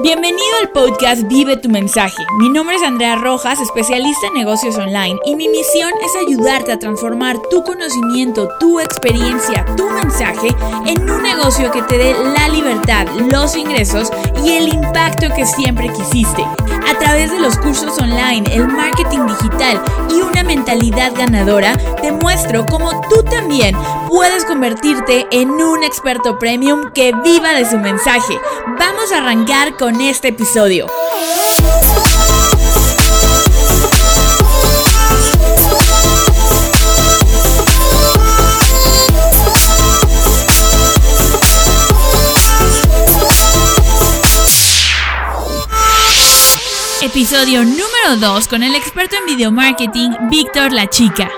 Bienvenido al podcast Vive tu mensaje. Mi nombre es Andrea Rojas, especialista en negocios online, y mi misión es ayudarte a transformar tu conocimiento, tu experiencia, tu mensaje en un negocio que te dé la libertad, los ingresos y el impacto que siempre quisiste. A través de los cursos online, el marketing digital y una mentalidad ganadora, te muestro cómo tú también puedes convertirte en un experto premium que viva de su mensaje. Vamos a arrancar con con este episodio. Episodio número 2 con el experto en video marketing, Víctor La Chica.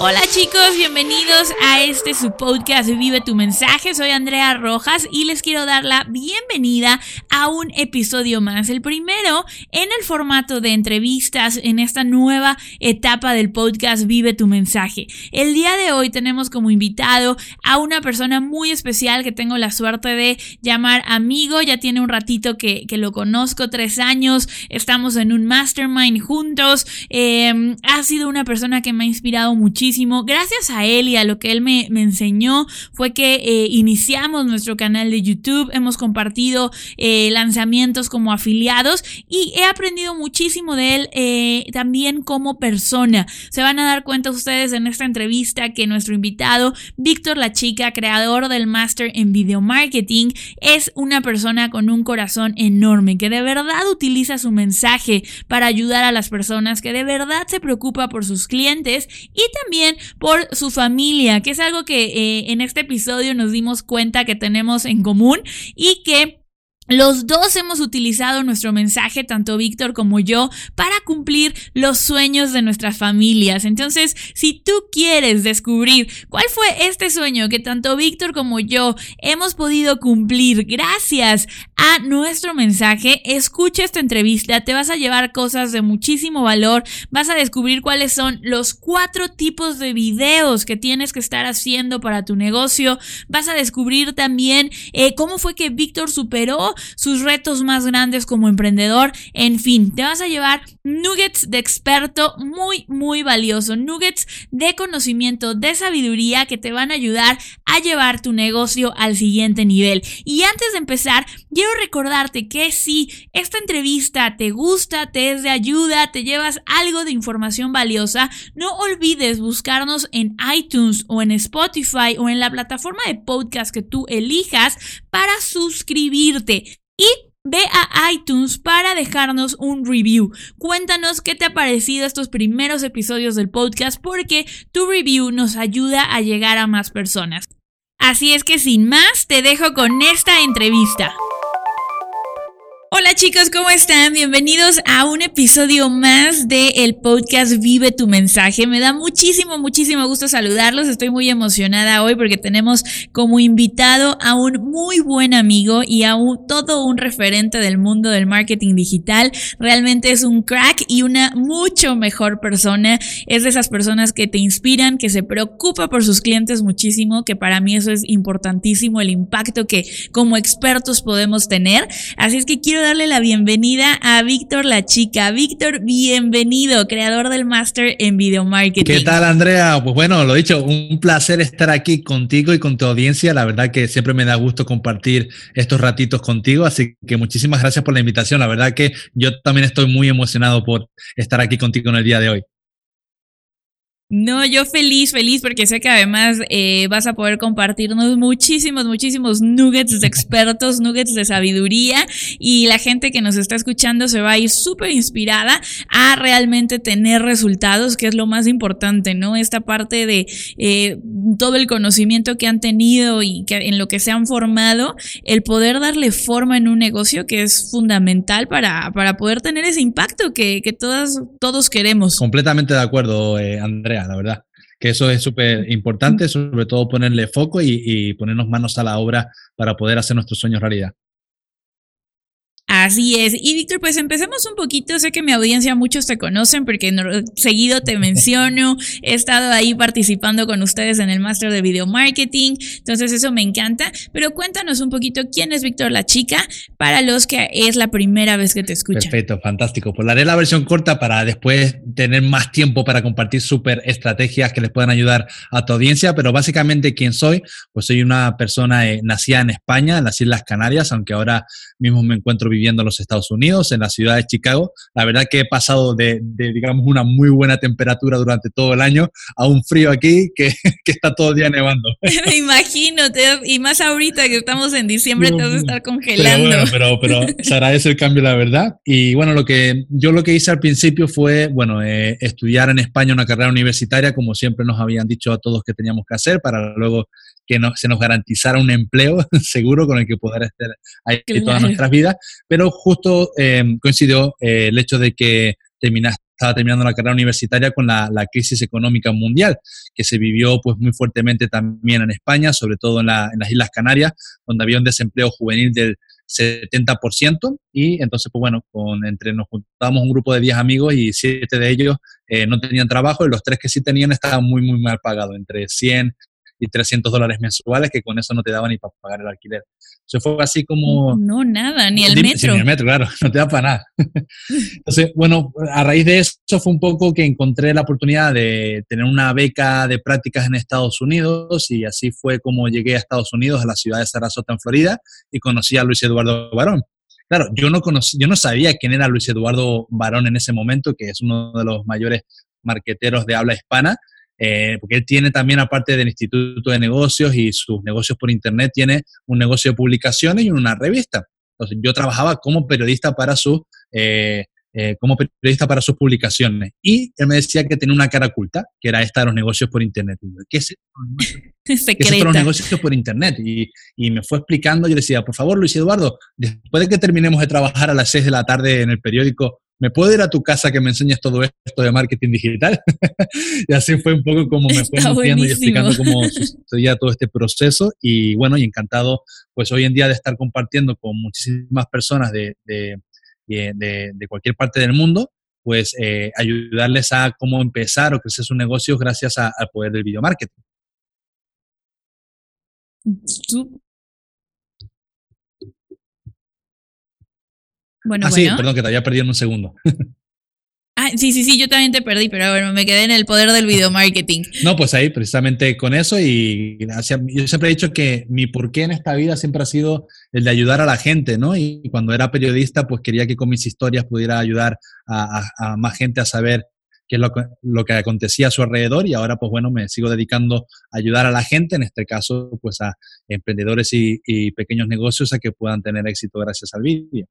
Hola chicos, bienvenidos a este su podcast Vive tu mensaje. Soy Andrea Rojas y les quiero dar la bienvenida a un episodio más, el primero en el formato de entrevistas en esta nueva etapa del podcast Vive tu mensaje. El día de hoy tenemos como invitado a una persona muy especial que tengo la suerte de llamar amigo, ya tiene un ratito que, lo conozco, tres años, estamos en un mastermind juntos, em, ha sido una persona que me ha inspirado muchísimo Gracias a él y a lo que él me, enseñó fue que eh, iniciamos nuestro canal de YouTube, hemos compartido eh, lanzamientos como afiliados y he aprendido muchísimo de él eh, también como persona. Se van a dar cuenta ustedes en esta entrevista que nuestro invitado, Víctor La Chica, creador del Master en Video Marketing, es una persona con un corazón enorme, que de verdad utiliza su mensaje para ayudar a las personas, que de verdad se preocupa por sus clientes y también por su familia, que es algo que eh, en este episodio nos dimos cuenta que tenemos en común y que los dos hemos utilizado nuestro mensaje, tanto Víctor como yo, para cumplir los sueños de nuestras familias. Entonces, si tú quieres descubrir cuál fue este sueño que tanto Víctor como yo hemos podido cumplir gracias a nuestro mensaje, escucha esta entrevista, te vas a llevar cosas de muchísimo valor, vas a descubrir cuáles son los cuatro tipos de videos que tienes que estar haciendo para tu negocio, vas a descubrir también eh, cómo fue que Víctor superó sus retos más grandes como emprendedor. En fin, te vas a llevar nuggets de experto muy, muy valioso. Nuggets de conocimiento, de sabiduría que te van a ayudar a llevar tu negocio al siguiente nivel. Y antes de empezar, quiero recordarte que si esta entrevista te gusta, te es de ayuda, te llevas algo de información valiosa, no olvides buscarnos en iTunes o en Spotify o en la plataforma de podcast que tú elijas para suscribirte. Y ve a iTunes para dejarnos un review. Cuéntanos qué te ha parecido estos primeros episodios del podcast porque tu review nos ayuda a llegar a más personas. Así es que sin más, te dejo con esta entrevista. Hola chicos, ¿cómo están? Bienvenidos a un episodio más del podcast Vive tu mensaje. Me da muchísimo, muchísimo gusto saludarlos. Estoy muy emocionada hoy porque tenemos como invitado a un muy buen amigo y a un, todo un referente del mundo del marketing digital. Realmente es un crack y una mucho mejor persona. Es de esas personas que te inspiran, que se preocupa por sus clientes muchísimo, que para mí eso es importantísimo, el impacto que como expertos podemos tener. Así es que quiero darle la bienvenida a Víctor La Chica. Víctor, bienvenido, creador del Master en Video Marketing. ¿Qué tal, Andrea? Pues bueno, lo dicho, un placer estar aquí contigo y con tu audiencia. La verdad que siempre me da gusto compartir estos ratitos contigo, así que muchísimas gracias por la invitación. La verdad que yo también estoy muy emocionado por estar aquí contigo en el día de hoy. No, yo feliz, feliz, porque sé que además eh, vas a poder compartirnos muchísimos, muchísimos nuggets de expertos, nuggets de sabiduría y la gente que nos está escuchando se va a ir súper inspirada a realmente tener resultados, que es lo más importante, ¿no? Esta parte de eh, todo el conocimiento que han tenido y que en lo que se han formado, el poder darle forma en un negocio que es fundamental para, para poder tener ese impacto que, que todas, todos queremos. Completamente de acuerdo, eh, Andrea la verdad. Que eso es súper importante, sobre todo ponerle foco y, ponernos manos a la obra para poder hacer nuestros sueños realidad. Así es. Y Víctor, pues empecemos un poquito. Sé que mi audiencia muchos te conocen porque seguido te menciono. He estado ahí participando con ustedes en el máster de video marketing. Entonces eso me encanta. Pero cuéntanos un poquito quién es Víctor la chica para los que es la primera vez que te escuchan. Perfecto, fantástico. Pues haré la versión corta para después tener más tiempo para compartir súper estrategias que les puedan ayudar a tu audiencia. Pero básicamente quién soy, pues soy una persona eh, nacida en España, en las Islas Canarias, aunque ahora mismo me encuentro viviendo en los Estados Unidos, en la ciudad de Chicago. La verdad que he pasado de, digamos, una muy buena temperatura durante todo el año a un frío aquí que, que está todo el día nevando. Me imagino, y más ahorita que estamos en diciembre, te vas a estar congelando. Pero, pero, se agradece el cambio, la verdad. Y bueno, lo que yo lo que hice al principio fue, bueno, eh, estudiar en España una carrera universitaria, como siempre nos habían dicho a todos que teníamos que hacer, para luego que no, se nos garantizara un empleo seguro con el que poder estar ahí todas nuestras vidas, pero justo em, coincidió eh, el hecho de que estaba terminando la carrera universitaria con la, la, crisis económica mundial, que se vivió pues muy fuertemente también en España, sobre todo en, la, en las Islas Canarias, donde había un desempleo juvenil del 70% y entonces pues bueno, con, entre nos juntábamos un grupo de 10 amigos y 7 de ellos eh, no tenían trabajo y los tres que sí tenían estaban muy muy mal pagados, entre 100 y 300 dólares mensuales, que con eso no te daban ni para pagar el alquiler. Eso fue así como... No, nada, ni el metro. ni el metro, claro, no te da para nada. Entonces, bueno, a raíz de eso fue un poco que encontré la oportunidad de tener una beca de prácticas en Estados Unidos y así fue como llegué a Estados Unidos, a la ciudad de Sarasota, en Florida, y conocí a Luis Eduardo Barón. Claro, yo no, conocí, yo no sabía quién era Luis Eduardo Barón en ese momento, que es uno de los mayores marqueteros de habla hispana, eh, porque él tiene también, aparte del Instituto de Negocios y sus negocios por Internet, tiene un negocio de publicaciones y una revista. Entonces, yo trabajaba como periodista para sus, eh, eh, como periodista para sus publicaciones. Y él me decía que tenía una cara oculta, que era esta de los negocios por Internet. ¿Qué es, ¿Qué es los negocios por Internet? Y, y, me fue explicando, yo decía, por favor, Luis Eduardo, después de que terminemos de trabajar a las 6 de la tarde en el periódico, ¿me puedo ir a tu casa que me enseñes todo esto de marketing digital? y así fue un poco como me fue y explicando cómo sucedía todo este proceso. Y bueno, y encantado, pues hoy en día de estar compartiendo con muchísimas personas de, de, de, cualquier parte del mundo, pues eh, ayudarles a cómo empezar o crecer sus negocios gracias al poder del video marketing. Bueno, ah, sí, perdón, que te había perdido en un segundo. Ah, sí, sí, sí, yo también te perdí, pero bueno, me quedé en el poder del video marketing. No, pues ahí, precisamente con eso, y yo siempre he dicho que mi porqué en esta vida siempre ha sido el de ayudar a la gente, ¿no? Y cuando era periodista, pues quería que con mis historias pudiera ayudar a, más gente a saber qué es lo, lo, que acontecía a su alrededor y ahora pues bueno me sigo dedicando a ayudar a la gente, en este caso pues a emprendedores y, y pequeños negocios a que puedan tener éxito gracias al vídeo.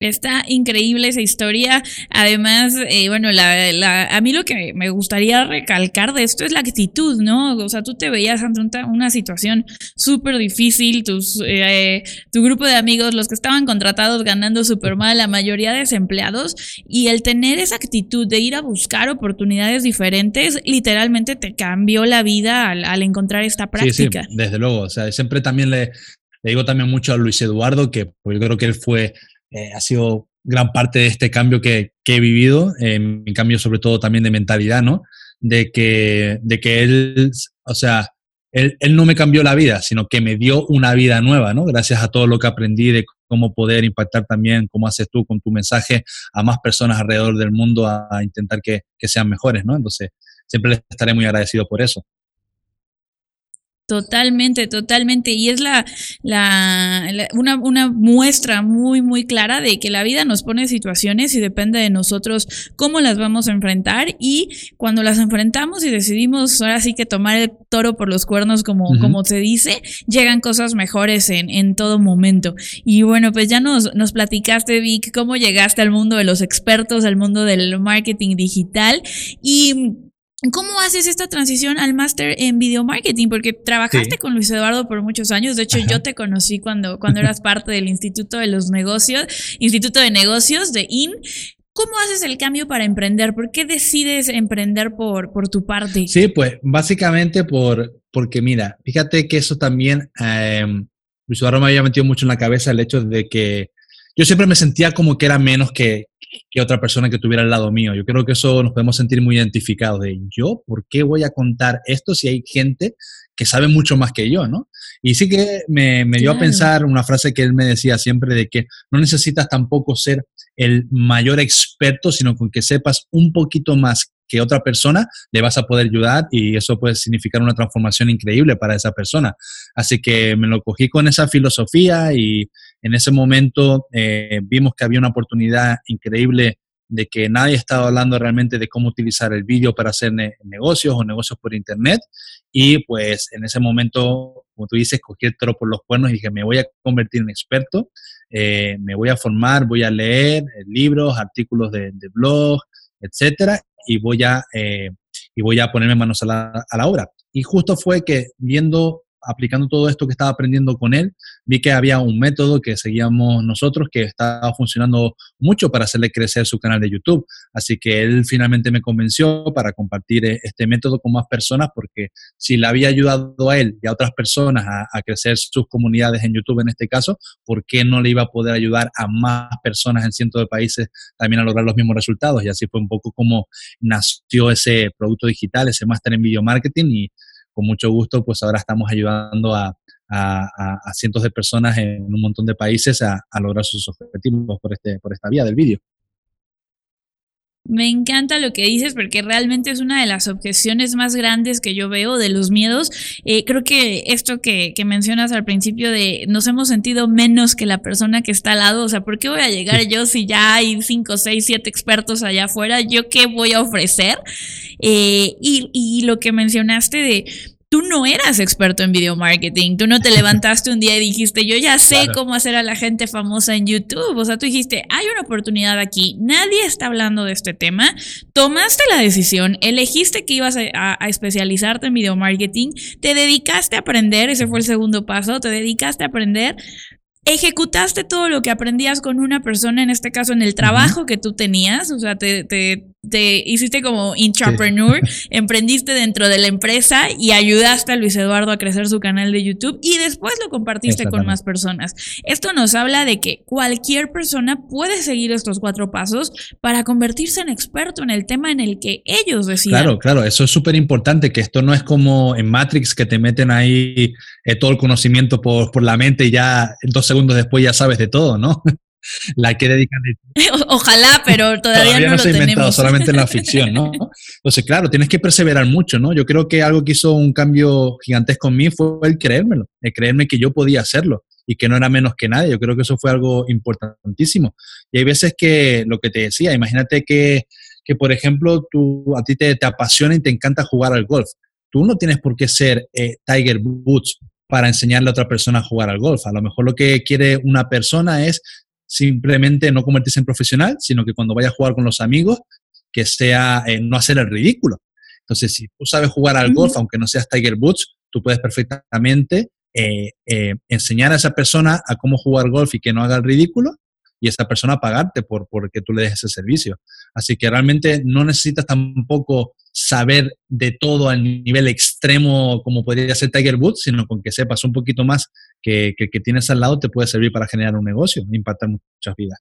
Está increíble esa historia. Además, eh, bueno, la, a mí lo que me gustaría recalcar de esto es la actitud, ¿no? O sea, tú te veías ante una situación súper difícil, tus, eh, tu grupo de amigos, los que estaban contratados ganando súper mal, la mayoría desempleados, y el tener esa actitud de ir a buscar oportunidades diferentes, literalmente te cambió la vida al, encontrar esta práctica. Sí, desde luego. O sea, siempre también le, le digo también mucho a Luis Eduardo, que pues, yo creo que él fue eh, ha sido gran parte de este cambio que, he vivido, eh, mi cambio sobre todo también de mentalidad, ¿no? De que, de que él, o sea, él, no me cambió la vida, sino que me dio una vida nueva, ¿no? Gracias a todo lo que aprendí de cómo poder impactar también, como haces tú con tu mensaje a más personas alrededor del mundo a, intentar que, que, sean mejores, ¿no? Entonces, siempre les estaré muy agradecido por eso. Totalmente, totalmente. Y es la, la, una, una, muestra muy, muy clara de que la vida nos pone situaciones y depende de nosotros cómo las vamos a enfrentar. Y cuando las enfrentamos y decidimos ahora sí que tomar el toro por los cuernos, como, como se dice, llegan cosas mejores en, en todo momento. Y bueno, pues ya nos, nos platicaste, Vic, cómo llegaste al mundo de los expertos, al mundo del marketing digital. Y ¿Cómo haces esta transición al máster en video marketing? Porque trabajaste con Luis Eduardo por muchos años. De hecho, yo te conocí cuando, cuando eras parte del Instituto de los Negocios, Instituto de Negocios de IN. ¿Cómo haces el cambio para emprender? ¿Por qué decides emprender por, por tu parte? Sí, pues básicamente por, porque mira, fíjate que eso también, em, Luis Eduardo me había metido mucho en la cabeza el hecho de que yo siempre me sentía como que era menos que, que otra persona que tuviera al lado mío. Yo creo que eso nos podemos sentir muy identificados de yo, ¿por qué voy a contar esto si hay gente que sabe mucho más que yo, ¿no? Y sí que me, me dio a pensar una frase que él me decía siempre de que no necesitas tampoco ser el mayor experto, sino con que sepas un poquito más que otra persona, le vas a poder ayudar y eso puede significar una transformación increíble para esa persona. Así que me lo cogí con esa filosofía y en ese momento eh, vimos que había una oportunidad increíble de que nadie estaba hablando realmente de cómo utilizar el vídeo para hacer negocios o negocios por internet. Y pues en ese momento, como tú dices, cogí el toro por los cuernos y dije, me voy a convertir en experto, eh, me voy a formar, voy a leer eh, libros, artículos de, de blog, etcétera, y voy a, y voy a ponerme manos a la, a la obra. Y justo fue que viendo aplicando todo esto que estaba aprendiendo con él, vi que había un método que seguíamos nosotros que estaba funcionando mucho para hacerle crecer su canal de YouTube. Así que él finalmente me convenció para compartir eh, este método con más personas porque si le había ayudado a él y a otras personas a, crecer sus comunidades en YouTube en este caso, ¿por qué no le iba a poder ayudar a más personas en cientos de países también a lograr los mismos resultados? Y así fue un poco como nació ese producto digital, ese máster en video marketing y con mucho gusto, pues ahora estamos ayudando a, cientos de personas en un montón de países a, lograr sus objetivos por, este, por esta vía del vídeo. Me encanta lo que dices porque realmente es una de las objeciones más grandes que yo veo de los miedos. Eh, creo que esto que, que, mencionas al principio de nos hemos sentido menos que la persona que está al lado, o sea, ¿por qué voy a llegar yo si ya hay cinco, seis, siete expertos allá afuera? ¿Yo qué voy a ofrecer? Eh, y, y lo que mencionaste de tú no eras experto en video marketing, tú no te levantaste un día y dijiste, yo ya sé cómo hacer a la gente famosa en YouTube, o sea, tú dijiste, hay una oportunidad aquí, nadie está hablando de este tema, tomaste la decisión, elegiste que ibas a, especializarte en video marketing, te dedicaste a aprender, ese fue el segundo paso, te dedicaste a aprender, ejecutaste todo lo que aprendías con una persona, en este caso en el trabajo que tú tenías, o sea, te, te, te hiciste como intrapreneur, emprendiste dentro de la empresa y ayudaste a Luis Eduardo a crecer su canal de YouTube y después lo compartiste con más personas. Esto nos habla de que cualquier persona puede seguir estos cuatro pasos para convertirse en experto en el tema en el que ellos decidan. Claro, claro, eso es súper importante, que esto no es como en Matrix que te meten ahí eh, todo el conocimiento por, por la mente y ya dos segundos después ya sabes de todo, ¿no? la que dedican. Ojalá, pero todavía, no, no, se ha inventado, solamente en la ficción, ¿no? Entonces, claro, tienes que perseverar mucho, ¿no? Yo creo que algo que hizo un cambio gigantesco en mí fue el creérmelo, el creerme que yo podía hacerlo y que no era menos que nadie. Yo creo que eso fue algo importantísimo. Y hay veces que, lo que te decía, imagínate que, que por ejemplo, tú, a ti te, te, apasiona y te encanta jugar al golf. Tú no tienes por qué ser eh, Tiger Woods para enseñarle a otra persona a jugar al golf. A lo mejor lo que quiere una persona es simplemente no convertirse en profesional, sino que cuando vaya a jugar con los amigos, que sea eh, no hacer el ridículo. Entonces, si tú sabes jugar al golf, aunque no seas Tiger Woods, tú puedes perfectamente eh, eh, enseñar a esa persona a cómo jugar golf y que no haga el ridículo y esa persona pagarte por porque tú le des ese servicio. Así que realmente no necesitas tampoco saber de todo al nivel extremo como podría ser Tiger Woods, sino con que sepas un poquito más que, que, que tienes al lado te puede servir para generar un negocio, impactar muchas vidas.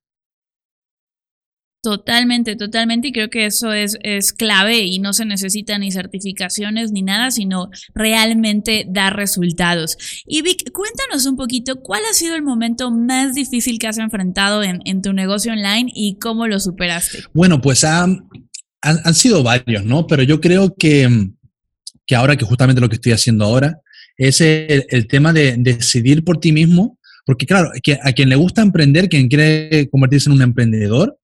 Totalmente, totalmente. Y creo que eso es, es clave y no se necesitan ni certificaciones ni nada, sino realmente dar resultados. Y Vic, cuéntanos un poquito cuál ha sido el momento más difícil que has enfrentado en, en tu negocio online y cómo lo superaste. Bueno, pues han, han, sido varios, ¿no? Pero yo creo que, que ahora que justamente lo que estoy haciendo ahora es el, el tema de, de decidir por ti mismo, porque claro, a quien le gusta emprender, quien quiere convertirse en un emprendedor,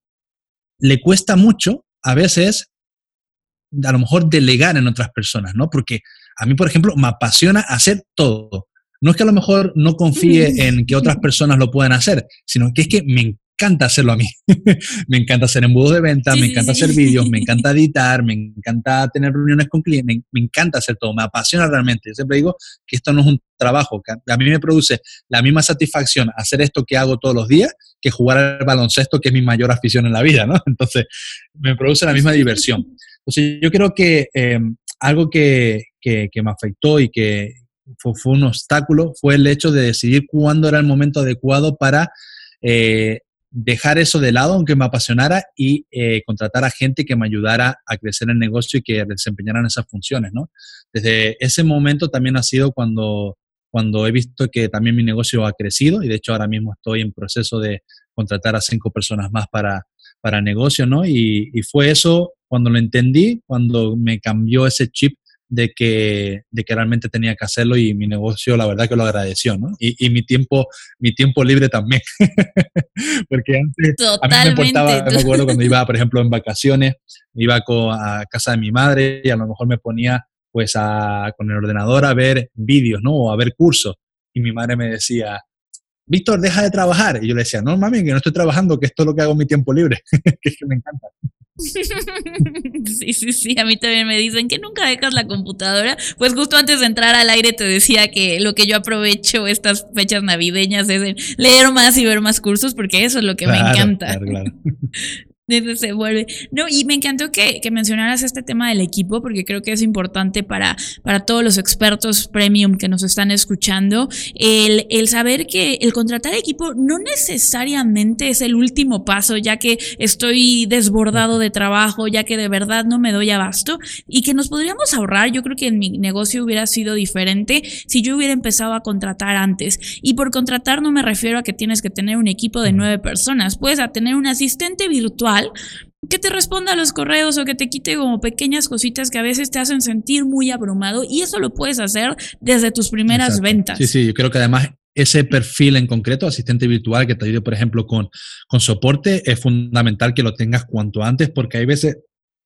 le cuesta mucho a veces a lo mejor delegar en otras personas, ¿no? Porque a mí, por ejemplo, me apasiona hacer todo. No es que a lo mejor no confíe en que otras personas lo puedan hacer, sino que es que me encanta hacerlo a mí. me encanta hacer embudos de venta, me encanta hacer vídeos, me encanta editar, me encanta tener reuniones con clientes, me, encanta hacer todo, me apasiona realmente. Yo siempre digo que esto no es un trabajo, a mí me produce la misma satisfacción hacer esto que hago todos los días que jugar al baloncesto, que es mi mayor afición en la vida, ¿no? Entonces, me produce la misma diversión. Entonces, yo creo que eh, algo que, que, que, me afectó y que, fue, un obstáculo fue el hecho de decidir cuándo era el momento adecuado para eh, dejar eso de lado, aunque me apasionara, y eh, contratar a gente que me ayudara a crecer el negocio y que desempeñaran esas funciones, ¿no? Desde ese momento también ha sido cuando, cuando he visto que también mi negocio ha crecido y de hecho ahora mismo estoy en proceso de contratar a cinco personas más para, para negocio, ¿no? Y, y fue eso cuando lo entendí, cuando me cambió ese chip de que, de que realmente tenía que hacerlo y mi negocio la verdad que lo agradeció, ¿no? Y, y mi tiempo mi tiempo libre también. Porque antes a mí me importaba, me acuerdo cuando iba, por ejemplo, en vacaciones, iba a casa de mi madre y a lo mejor me ponía pues a, con el ordenador a ver vídeos, ¿no? O a ver cursos. Y mi madre me decía, Víctor, deja de trabajar. Y yo le decía, no, mami, que no estoy trabajando, que esto es lo que hago en mi tiempo libre, que es que me encanta. Sí, sí, sí, a mí también me dicen que nunca dejas la computadora. Pues justo antes de entrar al aire te decía que lo que yo aprovecho estas fechas navideñas es leer más y ver más cursos porque eso es lo que me encanta. Claro, claro. se vuelve. No, y me encantó que, que, mencionaras este tema del equipo, porque creo que es importante para, para todos los expertos premium que nos están escuchando, el, el saber que el contratar equipo no necesariamente es el último paso, ya que estoy desbordado de trabajo, ya que de verdad no me doy abasto, y que nos podríamos ahorrar. Yo creo que en mi negocio hubiera sido diferente si yo hubiera empezado a contratar antes. Y por contratar no me refiero a que tienes que tener un equipo de nueve personas, puedes a tener un asistente virtual que te responda a los correos o que te quite como pequeñas cositas que a veces te hacen sentir muy abrumado y eso lo puedes hacer desde tus primeras ventas. Sí, sí, yo creo que además ese perfil en concreto, asistente virtual que te ayude, por ejemplo, con, con soporte, es fundamental que lo tengas cuanto antes porque hay veces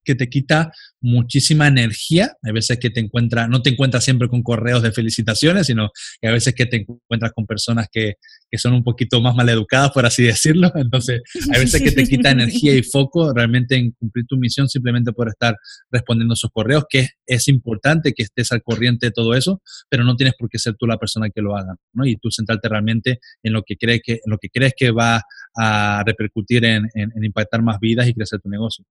que te quita muchísima energía. Hay veces que te encuentras, no te encuentras siempre con correos de felicitaciones, sino que a veces que te encuentras con personas que, que son un poquito más maleducadas, por así decirlo. Entonces, hay veces que te quita energía y foco realmente en cumplir tu misión simplemente por estar respondiendo esos correos, que es, importante que estés al corriente de todo eso, pero no tienes por qué ser tú la persona que lo haga, ¿no? Y tú centrarte realmente en lo que crees que, en lo que, crees que va a repercutir en, en impactar más vidas y crecer tu negocio.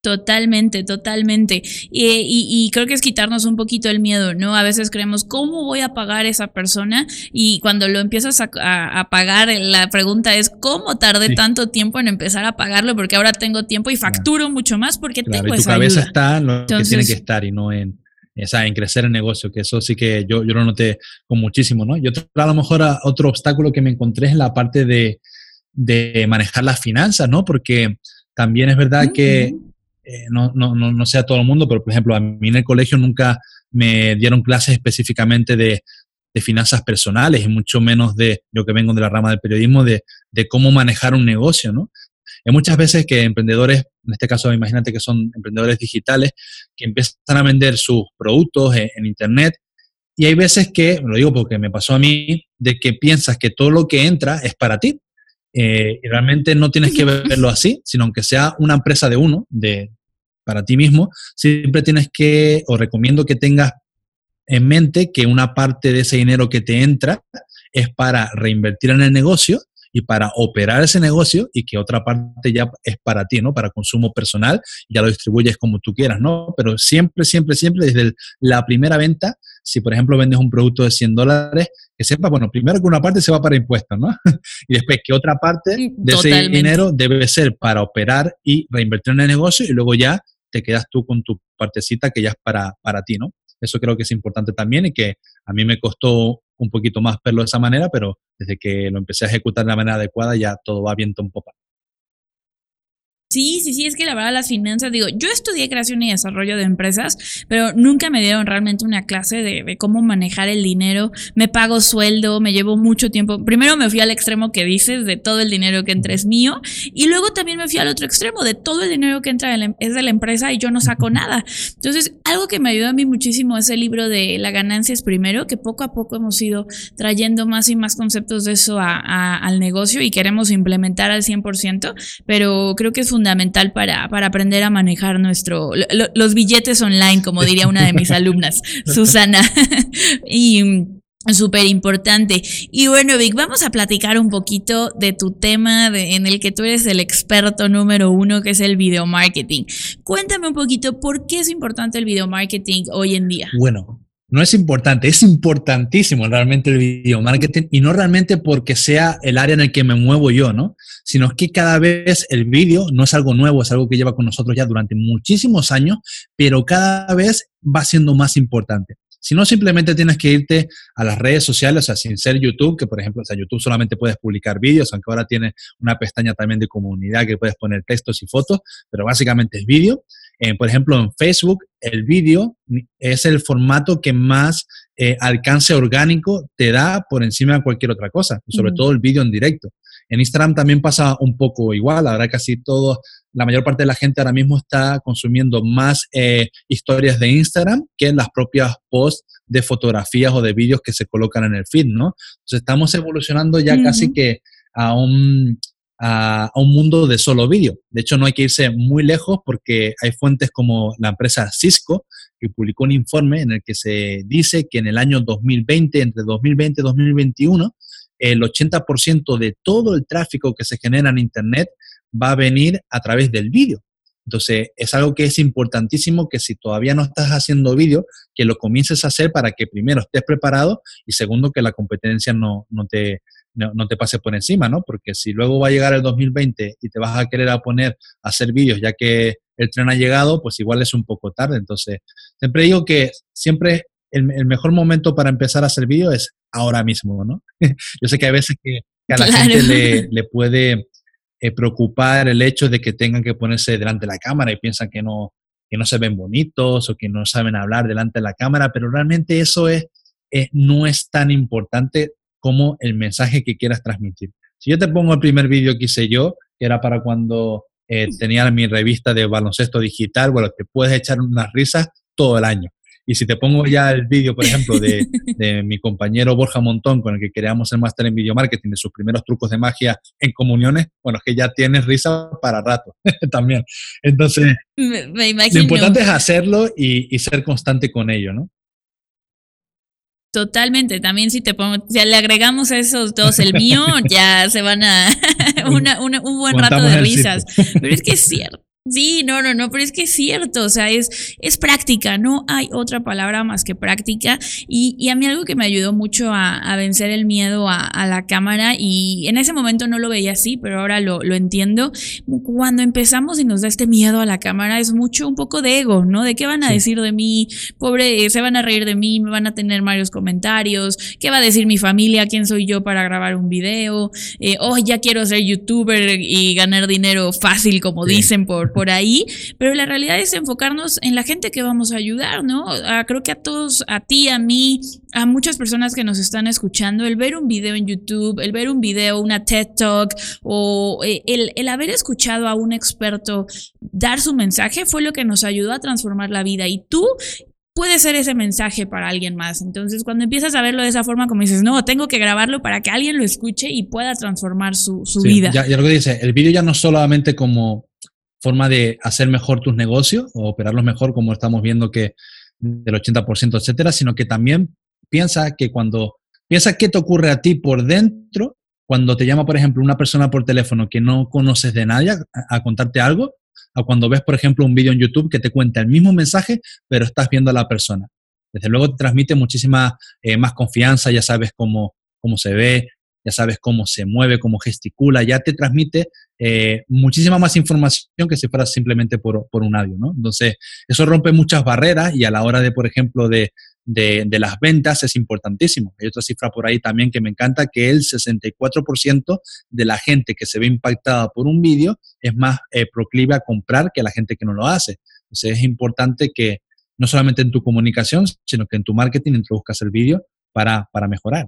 Totalmente, totalmente. Y, creo que es quitarnos un poquito el miedo, ¿no? A veces creemos, ¿cómo voy a pagar esa persona? Y cuando lo empiezas a, pagar, la pregunta es, ¿cómo tardé tanto tiempo en empezar a pagarlo? Porque ahora tengo tiempo y facturo mucho más porque tengo y tu cabeza está en lo que tiene que estar y no en, en crecer el negocio, que eso sí que yo, yo lo noté con muchísimo, ¿no? Y otro, a lo mejor otro obstáculo que me encontré es la parte de, de manejar las finanzas, ¿no? Porque también es verdad que eh, no, no, no, no sé a todo el mundo, pero por ejemplo, a mí en el colegio nunca me dieron clases específicamente de, de finanzas personales y mucho menos de yo que vengo de la rama del periodismo, de, de cómo manejar un negocio, ¿no? Hay muchas veces que emprendedores, en este caso imagínate que son emprendedores digitales, que empiezan a vender sus productos en, en Internet y hay veces que, lo digo porque me pasó a mí, de que piensas que todo lo que entra es para ti. Eh, y realmente no tienes que verlo así, sino aunque sea una empresa de uno, de, para ti mismo, siempre tienes que, o recomiendo que tengas en mente que una parte de ese dinero que te entra es para reinvertir en el negocio y para operar ese negocio y que otra parte ya es para ti, ¿no? Para consumo personal, ya lo distribuyes como tú quieras, ¿no? Pero siempre, siempre, siempre desde la primera venta, si por ejemplo vendes un producto de 100 dólares, que sepa, bueno, primero que una parte se va para impuestos, ¿no? y después que otra parte de ese dinero debe ser para operar y reinvertir en el negocio y luego ya te quedas tú con tu partecita que ya es para, para ti, ¿no? Eso creo que es importante también y que a mí me costó un poquito más verlo de esa manera, pero desde que lo empecé a ejecutar de la manera adecuada ya todo va viento en popa. Sí, sí, sí, es que la verdad las finanzas, digo, yo estudié creación y desarrollo de empresas, pero nunca me dieron realmente una clase de, cómo manejar el dinero. Me pago sueldo, me llevo mucho tiempo. Primero me fui al extremo que dices, de todo el dinero que entra es mío, y luego también me fui al otro extremo, de todo el dinero que entra em, es de la empresa y yo no saco nada. Entonces, algo que me ayudó a mí muchísimo es el libro de La ganancia es primero, que poco a poco hemos ido trayendo más y más conceptos de eso al negocio y queremos implementar al 100%, pero creo que es fundamental para, para aprender a manejar nuestro, los billetes online, como diría una de mis alumnas, Susana. y mm, Súper importante. Y bueno, Vic, vamos a platicar un poquito de tu tema en el que tú eres el experto número uno, que es el video marketing. Cuéntame un poquito por qué es importante el video marketing hoy en día. Bueno, no es importante, es importantísimo realmente el video marketing y no realmente porque sea el área en el que me muevo yo, ¿no? Sino que cada vez el vídeo no es algo nuevo, es algo que lleva con nosotros ya durante muchísimos años, pero cada vez va siendo más importante. Si no, simplemente tienes que irte a las redes sociales, o sea, sin ser YouTube, que por ejemplo, o sea, YouTube solamente puedes publicar vídeos, aunque ahora tiene una pestaña también de comunidad que puedes poner textos y fotos, pero básicamente es vídeo. Eh, por ejemplo, en Facebook, el vídeo es el formato que más eh, alcance orgánico te da por encima de cualquier otra cosa, sobre todo el vídeo en directo. En Instagram también pasa un poco igual, ahora casi todo, la mayor parte de la gente ahora mismo está consumiendo más eh, historias de Instagram que las propias posts de fotografías o de vídeos que se colocan en el feed, ¿no? Entonces estamos evolucionando ya casi que a un, a, un mundo de solo vídeo. De hecho, no hay que irse muy lejos porque hay fuentes como la empresa Cisco que publicó un informe en el que se dice que en el año 2020, entre 2020 y 2021, el 80% de todo el tráfico que se genera en Internet va a venir a través del vídeo. Entonces, es algo que es importantísimo que si todavía no estás haciendo vídeo, que lo comiences a hacer para que primero estés preparado y segundo, que la competencia no, no te, no, te pase por encima, ¿no? Porque si luego va a llegar el 2020 y te vas a querer a poner a hacer vídeos ya que el tren ha llegado, pues igual es un poco tarde. Entonces, siempre digo que siempre el, mejor momento para empezar a hacer vídeos es ahora mismo, ¿no? Yo sé que hay veces que, a la gente le, puede eh, preocupar el hecho de que tengan que ponerse delante de la cámara y piensan que no, que no se ven bonitos o que no saben hablar delante de la cámara, pero realmente eso es, eh, no es tan importante como el mensaje que quieras transmitir. Si yo te pongo el primer vídeo que hice yo, que era para cuando eh, tenía mi revista de baloncesto digital, bueno, te puedes echar unas risas todo el año. Y si te pongo ya el vídeo, por ejemplo, de, mi compañero Borja Montón, con el que creamos el máster en video marketing, de sus primeros trucos de magia en comuniones, bueno, es que ya tienes risa para rato también. Entonces, me, imagino. lo importante es hacerlo y, y ser constante con ello, ¿no? Totalmente, también si te pongo, si le agregamos a esos dos el mío, ya se van a un buen rato de risas. Pero es que es cierto. Sí, no, no, no, pero es que es cierto, o sea, es, es práctica, no hay otra palabra más que práctica. Y, y a mí algo que me ayudó mucho a, a vencer el miedo a, a, la cámara, y en ese momento no lo veía así, pero ahora lo, lo, entiendo, cuando empezamos y nos da este miedo a la cámara, es mucho un poco de ego, ¿no? De qué van a decir de mí, pobre, se van a reír de mí, me van a tener varios comentarios, qué va a decir mi familia, quién soy yo para grabar un video, eh, oh, ya quiero ser youtuber y ganar dinero fácil, como dicen por por ahí, pero la realidad es enfocarnos en la gente que vamos a ayudar, ¿no? Creo que a todos, a ti, a mí, a muchas personas que nos están escuchando, el ver un video en YouTube, el ver un video, una TED Talk o eh, el, el haber escuchado a un experto dar su mensaje fue lo que nos ayudó a transformar la vida. Y tú puede ser ese mensaje para alguien más. Entonces, cuando empiezas a verlo de esa forma, como dices, no, tengo que grabarlo para que alguien lo escuche y pueda transformar su, su vida. Ya, ya, lo que dice, el vídeo ya no solamente como forma de hacer mejor tus negocios o operarlos mejor, como estamos viendo que del 80%, etcétera, sino que también piensa que cuando, piensa qué te ocurre a ti por dentro, cuando te llama, por ejemplo, una persona por teléfono que no conoces de nadie a, contarte algo, a cuando ves, por ejemplo, un vídeo en YouTube que te cuenta el mismo mensaje, pero estás viendo a la persona. Desde luego te transmite muchísima eh, más confianza, ya sabes cómo, cómo se ve, ya sabes cómo se mueve, cómo gesticula, ya te transmite eh, muchísima más información que si fuera simplemente por, un audio, ¿no? Entonces, eso rompe muchas barreras y a la hora de, por ejemplo, de, las ventas es importantísimo. Hay otra cifra por ahí también que me encanta, que el 64% de la gente que se ve impactada por un vídeo es más eh, proclive a comprar que la gente que no lo hace. Entonces, es importante que no solamente en tu comunicación, sino que en tu marketing introduzcas el vídeo para, para mejorar.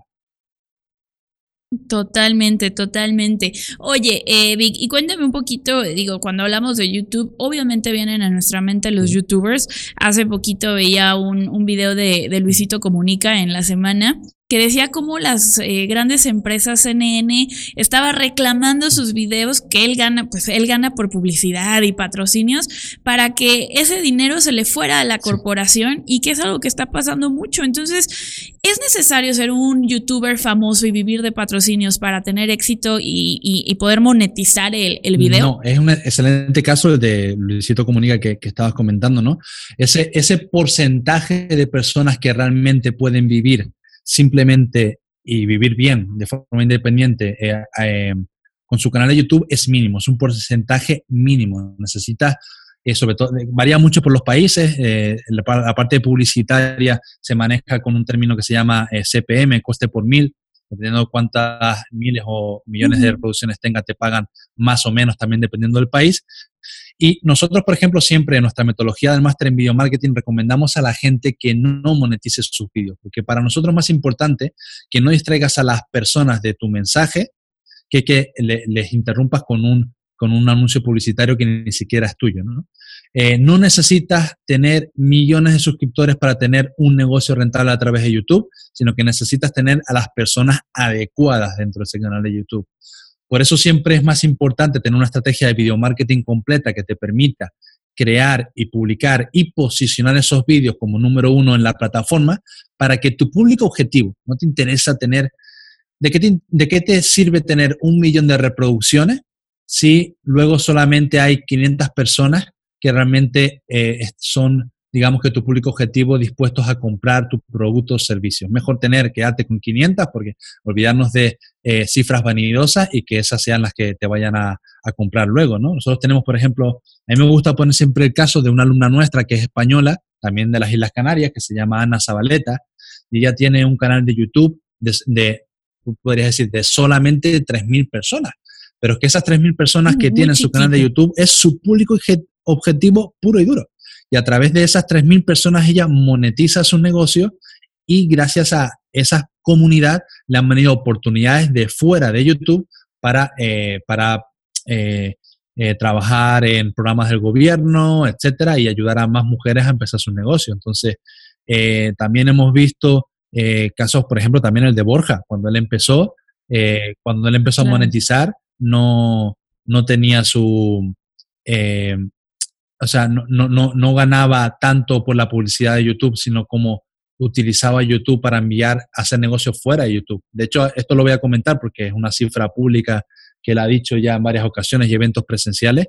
Totalmente, totalmente. Oye, eh, Vic, y cuéntame un poquito, digo, cuando hablamos de YouTube, obviamente vienen a nuestra mente los YouTubers. Hace poquito veía un, un video de, de, Luisito Comunica en la semana que decía cómo las eh, grandes empresas CNN estaba reclamando sus videos que él gana, pues él gana por publicidad y patrocinios para que ese dinero se le fuera a la corporación y que es algo que está pasando mucho. Entonces, ¿es necesario ser un youtuber famoso y vivir de patrocinios para tener éxito y, poder monetizar el, el, video? No, es un excelente caso de Luisito Comunica que, que estabas comentando, ¿no? Ese, ese porcentaje de personas que realmente pueden vivir simplemente y vivir bien de forma independiente eh, eh, con su canal de YouTube es mínimo, es un porcentaje mínimo. Necesita, eh, sobre todo, varía mucho por los países. La, parte publicitaria se maneja con un término que se llama CPM, coste por mil. Dependiendo de cuántas miles o millones de reproducciones tenga, te pagan más o menos también dependiendo del país. Y nosotros, por ejemplo, siempre en nuestra metodología del máster en video marketing recomendamos a la gente que no monetice sus vídeos, porque para nosotros es más importante que no distraigas a las personas de tu mensaje que que les interrumpas con un, con un anuncio publicitario que ni siquiera es tuyo. ¿no? Eh, no necesitas tener millones de suscriptores para tener un negocio rentable a través de YouTube, sino que necesitas tener a las personas adecuadas dentro de ese canal de YouTube. Por eso siempre es más importante tener una estrategia de video marketing completa que te permita crear y publicar y posicionar esos vídeos como número uno en la plataforma para que tu público objetivo, no te interesa tener, ¿de qué te, de qué te sirve tener un millón de reproducciones si luego solamente hay 500 personas que realmente eh, son digamos que tu público objetivo dispuestos a comprar tu producto o servicio. Mejor tener, quedarte con 500 porque olvidarnos de eh, cifras vanidosas y que esas sean las que te vayan a, comprar luego, ¿no? Nosotros tenemos, por ejemplo, a mí me gusta poner siempre el caso de una alumna nuestra que es española, también de las Islas Canarias, que se llama Ana Zabaleta, y ella tiene un canal de YouTube de, de podrías decir, de solamente 3.000 personas. Pero es que esas 3.000 personas que tienen su canal de YouTube es su público objetivo puro y duro. Y a través de esas 3.000 personas ella monetiza su negocio y gracias a esa comunidad le han venido oportunidades de fuera de YouTube para, eh, para eh, eh, trabajar en programas del gobierno, etcétera, y ayudar a más mujeres a empezar su negocio. Entonces, también hemos visto casos, por ejemplo, también el de Borja, cuando él empezó, cuando él empezó a monetizar, no, no tenía su, o sea, no, no, no, ganaba tanto por la publicidad de YouTube, sino como utilizaba YouTube para enviar, hacer negocios fuera de YouTube. De hecho, esto lo voy a comentar porque es una cifra pública que él ha dicho ya en varias ocasiones y eventos presenciales.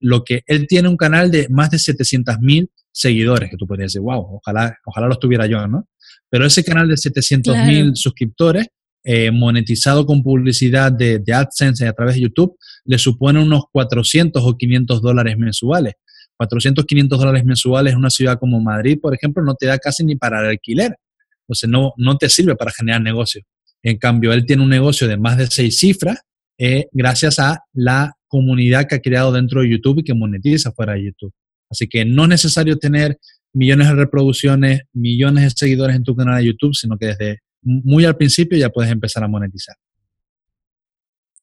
lo que él tiene un canal de más de 700 mil seguidores, que tú podrías decir, wow, ojalá, ojalá los tuviera yo, ¿no? Pero ese canal de 700 mil suscriptores, eh, monetizado con publicidad de, AdSense a través de YouTube, le supone unos 400 o 500 dólares mensuales. 400, 500 dólares mensuales en una ciudad como Madrid, por ejemplo, no te da casi ni para el alquiler. Entonces, no, no te sirve para generar negocio. En cambio, él tiene un negocio de más de seis cifras eh, gracias a la comunidad que ha creado dentro de YouTube y que monetiza fuera de YouTube. Así que no es necesario tener millones de reproducciones, millones de seguidores en tu canal de YouTube, sino que desde muy al principio ya puedes empezar a monetizar.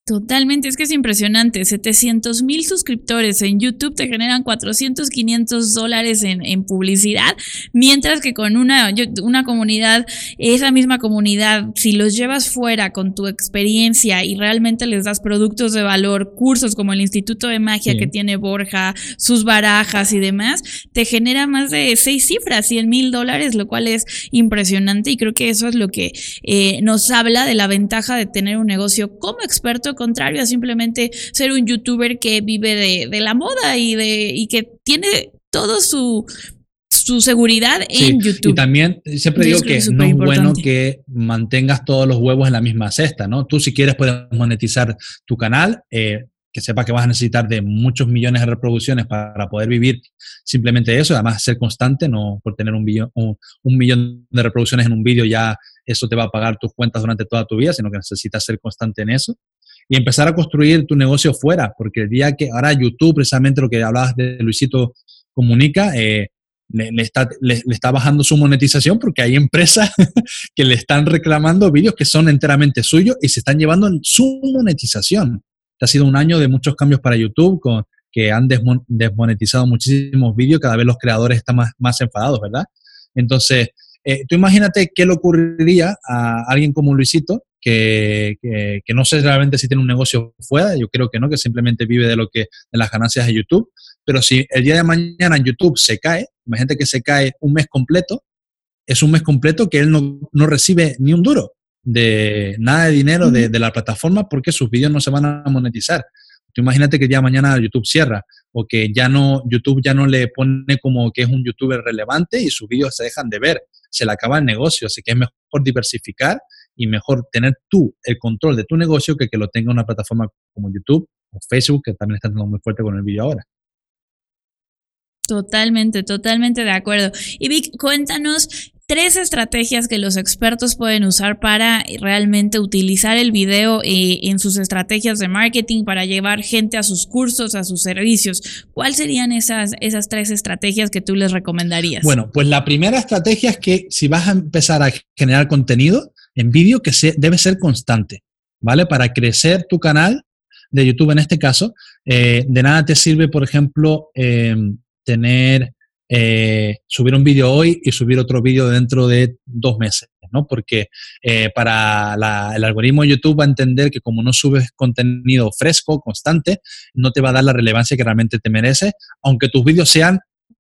Totalmente, es que es impresionante. 700 mil suscriptores en YouTube te generan 400, 500 dólares en, publicidad, mientras que con una, una comunidad, esa misma comunidad, si los llevas fuera con tu experiencia y realmente les das productos de valor, cursos como el Instituto de Magia que tiene Borja, sus barajas y demás, te genera más de seis cifras, 100 mil dólares, lo cual es impresionante y creo que eso es lo que eh, nos habla de la ventaja de tener un negocio como experto contrario a simplemente ser un youtuber que vive de, la moda y, de, y que tiene todo su, su seguridad en YouTube. Y también siempre digo que, no es bueno que mantengas todos los huevos en la misma cesta, ¿no? Tú si quieres puedes monetizar tu canal, eh, que sepa que vas a necesitar de muchos millones de reproducciones para poder vivir simplemente eso, además ser constante, no por tener un, un millón de reproducciones en un vídeo ya eso te va a pagar tus cuentas durante toda tu vida, sino que necesitas ser constante en eso y empezar a construir tu negocio fuera, porque el día que ahora YouTube, precisamente lo que hablabas de Luisito Comunica, eh, le, está, le, está, bajando su monetización porque hay empresas que le están reclamando vídeos que son enteramente suyos y se están llevando su monetización. Este ha sido un año de muchos cambios para YouTube, con, que han desmonetizado muchísimos vídeos, cada vez los creadores están más, más enfadados, ¿verdad? Entonces, eh, tú imagínate qué le ocurriría a alguien como Luisito, que, que, no sé realmente si tiene un negocio fuera, yo creo que no, que simplemente vive de lo que de las ganancias de YouTube, pero si el día de mañana en YouTube se cae, imagínate que se cae un mes completo, es un mes completo que él no, no recibe ni un duro de nada de dinero de, de, la plataforma porque sus vídeos no se van a monetizar. Tú imagínate que de mañana YouTube cierra o que ya no, YouTube ya no le pone como que es un youtuber relevante y sus vídeos se dejan de ver, se le acaba el negocio, así que es mejor diversificar y mejor tener tú el control de tu negocio que que lo tenga una plataforma como YouTube o Facebook, que también está muy fuerte con el vídeo ahora. Totalmente, totalmente de acuerdo. Y Vic, cuéntanos tres estrategias que los expertos pueden usar para realmente utilizar el video eh, en sus estrategias de marketing para llevar gente a sus cursos, a sus servicios. ¿Cuáles serían esas, esas tres estrategias que tú les recomendarías? Bueno, pues la primera estrategia es que si vas a empezar a generar contenido en vídeo, que se, debe ser constante, ¿vale? Para crecer tu canal de YouTube en este caso, eh, de nada te sirve, por ejemplo, eh, tener eh, subir un vídeo hoy y subir otro vídeo dentro de dos meses, ¿no? Porque eh, para el algoritmo de YouTube va a entender que como no subes contenido fresco, constante, no te va a dar la relevancia que realmente te merece, aunque tus vídeos sean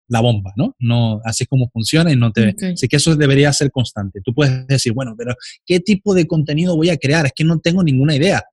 la bomba, ¿no? no así es como funciona y no te... Así que eso debería ser constante. Tú puedes decir, bueno, pero ¿qué tipo de contenido voy a crear? Es que no tengo ninguna idea.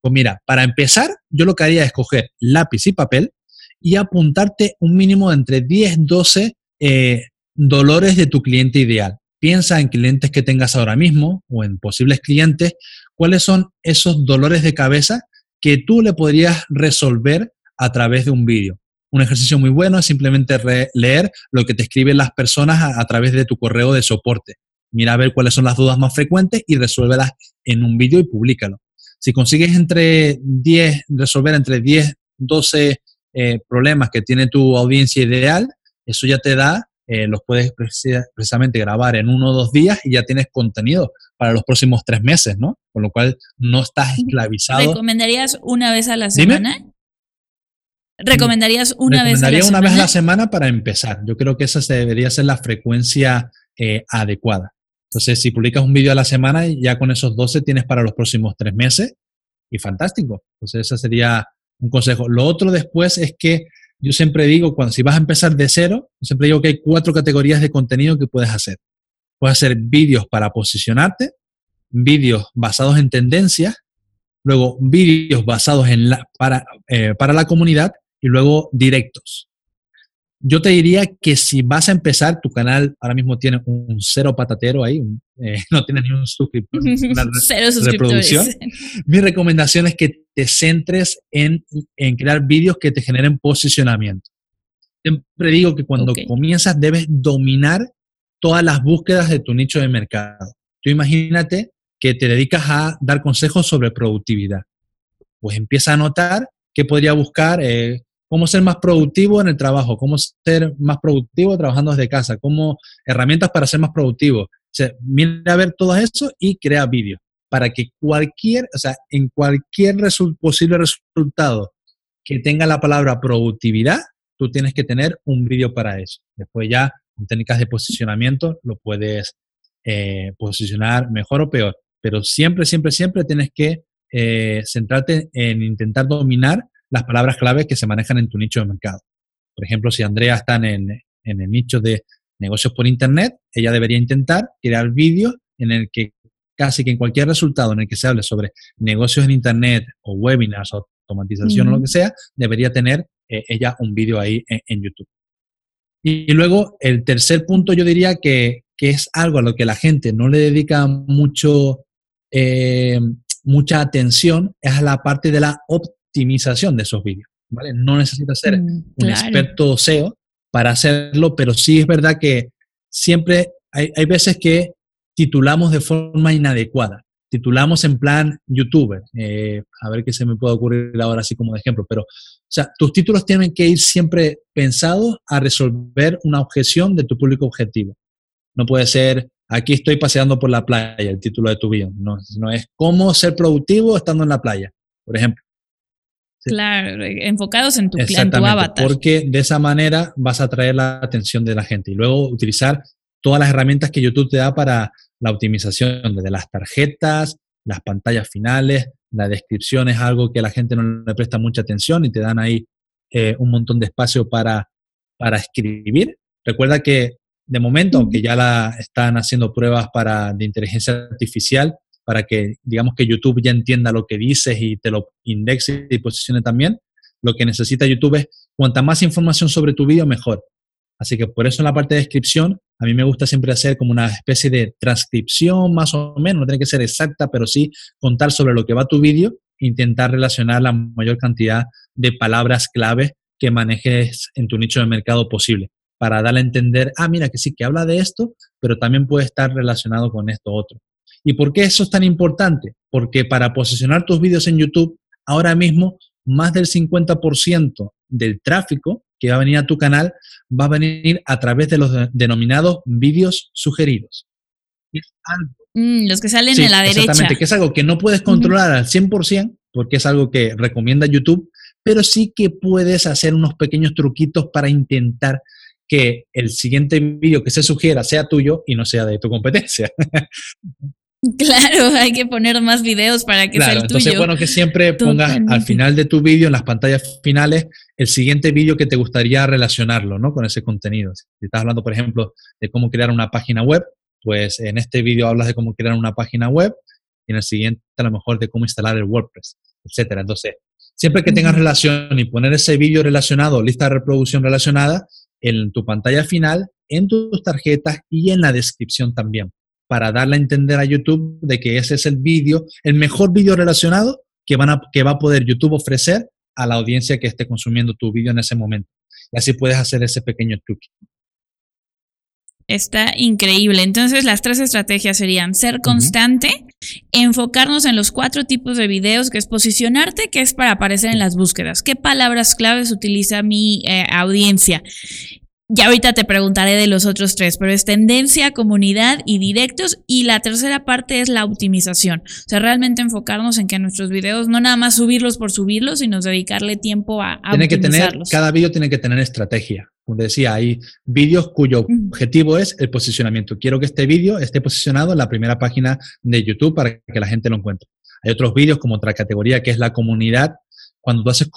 Pues mira, para empezar, yo lo que haría es coger lápiz y papel y apuntarte un mínimo de entre 10, 12 eh, dolores de tu cliente ideal. Piensa en clientes que tengas ahora mismo o en posibles clientes, cuáles son esos dolores de cabeza que tú le podrías resolver a través de un vídeo. Un ejercicio muy bueno es simplemente leer lo que te escriben las personas a, a, través de tu correo de soporte. Mira a ver cuáles son las dudas más frecuentes y resuélvelas en un vídeo y públicalo. Si consigues entre 10, resolver entre 10, 12 eh, problemas que tiene tu audiencia ideal, eso ya te da, eh, los puedes precisamente grabar en uno o dos días y ya tienes contenido para los próximos tres meses, ¿no? Con lo cual no estás esclavizado. ¿Recomendarías una vez a la semana? ¿Recomendarías una vez a la semana? una vez a la semana para empezar. Yo creo que esa debería ser la frecuencia eh, adecuada. Entonces, si publicas un vídeo a la semana, ya con esos 12 tienes para los próximos tres meses y fantástico. Entonces, esa sería un consejo. Lo otro después es que yo siempre digo, cuando si vas a empezar de cero, siempre digo que hay cuatro categorías de contenido que puedes hacer. Puedes hacer vídeos para posicionarte, vídeos basados en tendencias, luego vídeos basados en la, para, eh, para la comunidad y luego directos. Yo te diría que si vas a empezar, tu canal ahora mismo tiene un cero patatero ahí, eh, no tiene ni un suscriptor, cero reproducción. Mi recomendación es que te centres en, en crear vídeos que te generen posicionamiento. Siempre digo que cuando comienzas debes dominar todas las búsquedas de tu nicho de mercado. Tú imagínate que te dedicas a dar consejos sobre productividad. Pues empieza a notar qué podría buscar, eh, cómo ser más productivo en el trabajo, cómo ser más productivo trabajando desde casa, cómo herramientas para ser más productivo. O sea, mira a ver todo eso y crea vídeos para que cualquier, o sea, en cualquier posible resultado que tenga la palabra productividad, tú tienes que tener un vídeo para eso. Después ya con técnicas de posicionamiento lo puedes eh, posicionar mejor o peor, pero siempre, siempre, siempre tienes que eh, centrarte en intentar dominar las palabras claves que se manejan en tu nicho de mercado. Por ejemplo, si Andrea está en, en el nicho de negocios por Internet, ella debería intentar crear vídeos en el que casi que en cualquier resultado en el que se hable sobre negocios en Internet o webinars o automatización o lo que sea, debería tener eh, ella un vídeo ahí en, YouTube. Y, luego el tercer punto yo diría que, que, es algo a lo que la gente no le dedica mucho, eh, mucha atención, es a la parte de la optimización de esos vídeos. ¿vale? No necesitas ser mm, un experto SEO para hacerlo, pero sí es verdad que siempre hay, hay, veces que titulamos de forma inadecuada. Titulamos en plan youtuber. Eh, a ver qué se me puede ocurrir ahora así como de ejemplo. Pero, o sea, tus títulos tienen que ir siempre pensados a resolver una objeción de tu público objetivo. No puede ser, aquí estoy paseando por la playa, el título de tu video. No, no es cómo ser productivo estando en la playa, por ejemplo. Claro, enfocados en tu, en tu avatar. Porque de esa manera vas a atraer la atención de la gente y luego utilizar todas las herramientas que YouTube te da para la optimización, desde las tarjetas, las pantallas finales, la descripción es algo que la gente no le presta mucha atención y te dan ahí eh, un montón de espacio para, para escribir. Recuerda que de momento, aunque ya la están haciendo pruebas para, de inteligencia artificial, para que digamos que YouTube ya entienda lo que dices y te lo indexe y posicione también, lo que necesita YouTube es cuanta más información sobre tu vídeo, mejor. Así que por eso en la parte de descripción, a mí me gusta siempre hacer como una especie de transcripción más o menos, no tiene que ser exacta, pero sí contar sobre lo que va tu vídeo, intentar relacionar la mayor cantidad de palabras clave que manejes en tu nicho de mercado posible para darle a entender, ah, mira que sí, que habla de esto, pero también puede estar relacionado con esto otro. ¿Y por qué eso es tan importante? Porque para posicionar tus vídeos en YouTube, ahora mismo más del 50% del tráfico que va a venir a tu canal va a venir a través de los denominados vídeos sugeridos. Mm, los que salen en la derecha. Exactamente, que es algo que no puedes controlar al 100%, porque es algo que recomienda YouTube, pero sí que puedes hacer unos pequeños truquitos para intentar que el siguiente vídeo que se sugiera sea tuyo y no sea de tu competencia. Claro, hay que poner más videos para que sea el tuyo. Entonces, bueno, que siempre pongas al final de tu vídeo, en las pantallas finales, el siguiente vídeo que te gustaría relacionarlo, ¿no? Con ese contenido. Si estás hablando, por ejemplo, de cómo crear una página web, pues en este vídeo hablas de cómo crear una página web y en el siguiente a lo mejor de cómo instalar el WordPress, etcétera. Entonces, siempre que tengas relación y poner ese vídeo relacionado, lista de reproducción relacionada, en tu pantalla final, en tus tarjetas y en la descripción también, para darle a entender a YouTube de que ese es el vídeo, el mejor vídeo relacionado que, van a, que va a poder YouTube ofrecer a la audiencia que esté consumiendo tu vídeo en ese momento. Y así puedes hacer ese pequeño truque. Está increíble. Entonces, las tres estrategias serían ser constante, enfocarnos en los cuatro tipos de videos, que es posicionarte, que es para aparecer en las búsquedas. ¿Qué palabras claves utiliza mi eh, audiencia? Ya ahorita te preguntaré de los otros tres, pero es tendencia, comunidad y directos. Y la tercera parte es la optimización. O sea, realmente enfocarnos en que nuestros videos no nada más subirlos por subirlos, sino dedicarle tiempo a, a tiene que tener Cada vídeo tiene que tener estrategia. Como decía, hay vídeos cuyo objetivo es el posicionamiento. Quiero que este vídeo esté posicionado en la primera página de YouTube para que la gente lo encuentre. Hay otros vídeos como otra categoría que es la comunidad. Cuando tú haces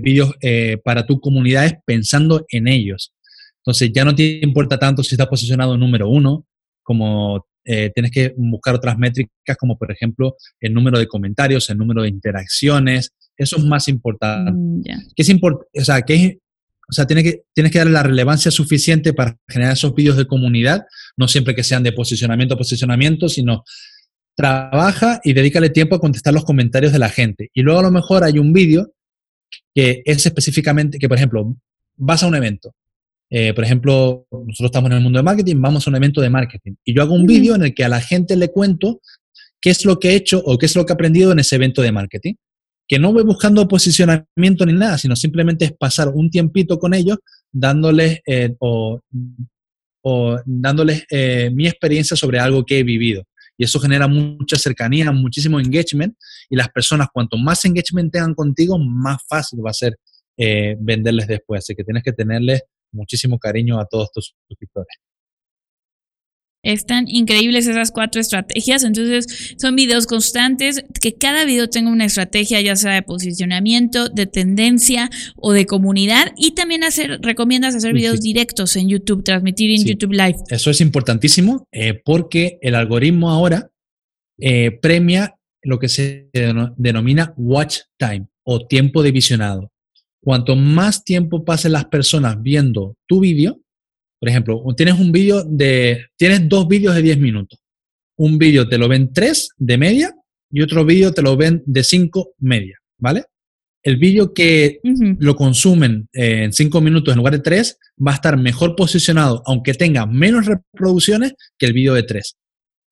vídeos eh, para tu comunidad es pensando en ellos. Entonces ya no te importa tanto si está posicionado número uno, como eh, tienes que buscar otras métricas como por ejemplo el número de comentarios, el número de interacciones. Eso es más importante. Mm, ¿Qué es o sea, ¿qué es o sea, tienes que, tienes que darle la relevancia suficiente para generar esos vídeos de comunidad, no siempre que sean de posicionamiento a posicionamiento, sino trabaja y dedícale tiempo a contestar los comentarios de la gente. Y luego a lo mejor hay un vídeo que es específicamente, que por ejemplo, vas a un evento. Eh, por ejemplo, nosotros estamos en el mundo de marketing, vamos a un evento de marketing. Y yo hago un vídeo en el que a la gente le cuento qué es lo que he hecho o qué es lo que he aprendido en ese evento de marketing que no voy buscando posicionamiento ni nada, sino simplemente es pasar un tiempito con ellos dándoles eh, o, dándoles eh, mi experiencia sobre algo que he vivido. Y eso genera mucha cercanía, muchísimo engagement. Y las personas, cuanto más engagement tengan contigo, más fácil va a ser eh, venderles después. Así que tienes que tenerles muchísimo cariño a todos tus suscriptores. Están increíbles esas cuatro estrategias. Entonces, son videos constantes, que cada video tenga una estrategia, ya sea de posicionamiento, de tendencia o de comunidad. Y también hacer, recomiendas hacer videos directos en YouTube, transmitir en YouTube Live. Eso es importantísimo eh, porque el algoritmo ahora eh, premia lo que se denomina watch time o tiempo de visionado. Cuanto más tiempo pasen las personas viendo tu vídeo, por ejemplo, tienes un vídeo de, tienes dos vídeos de 10 minutos. Un vídeo te lo ven 3 de media y otro vídeo te lo ven de 5 media, ¿vale? El vídeo que lo consumen eh, en 5 minutos en lugar de 3 va a estar mejor posicionado, aunque tenga menos reproducciones que el vídeo de 3.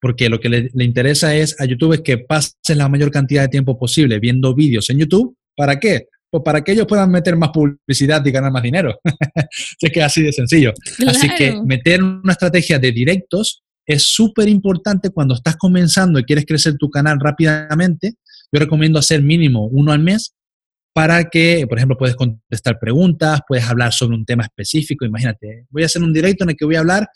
Porque lo que le, le interesa es a YouTube es que pases la mayor cantidad de tiempo posible viendo vídeos en YouTube. ¿Para qué? Pues para que ellos puedan meter más publicidad y ganar más dinero. es que es así de sencillo. Así que meter una estrategia de directos es súper importante cuando estás comenzando y quieres crecer tu canal rápidamente. Yo recomiendo hacer mínimo uno al mes para que, por ejemplo, puedes contestar preguntas, puedes hablar sobre un tema específico. Imagínate, voy a hacer un directo en el que voy a hablar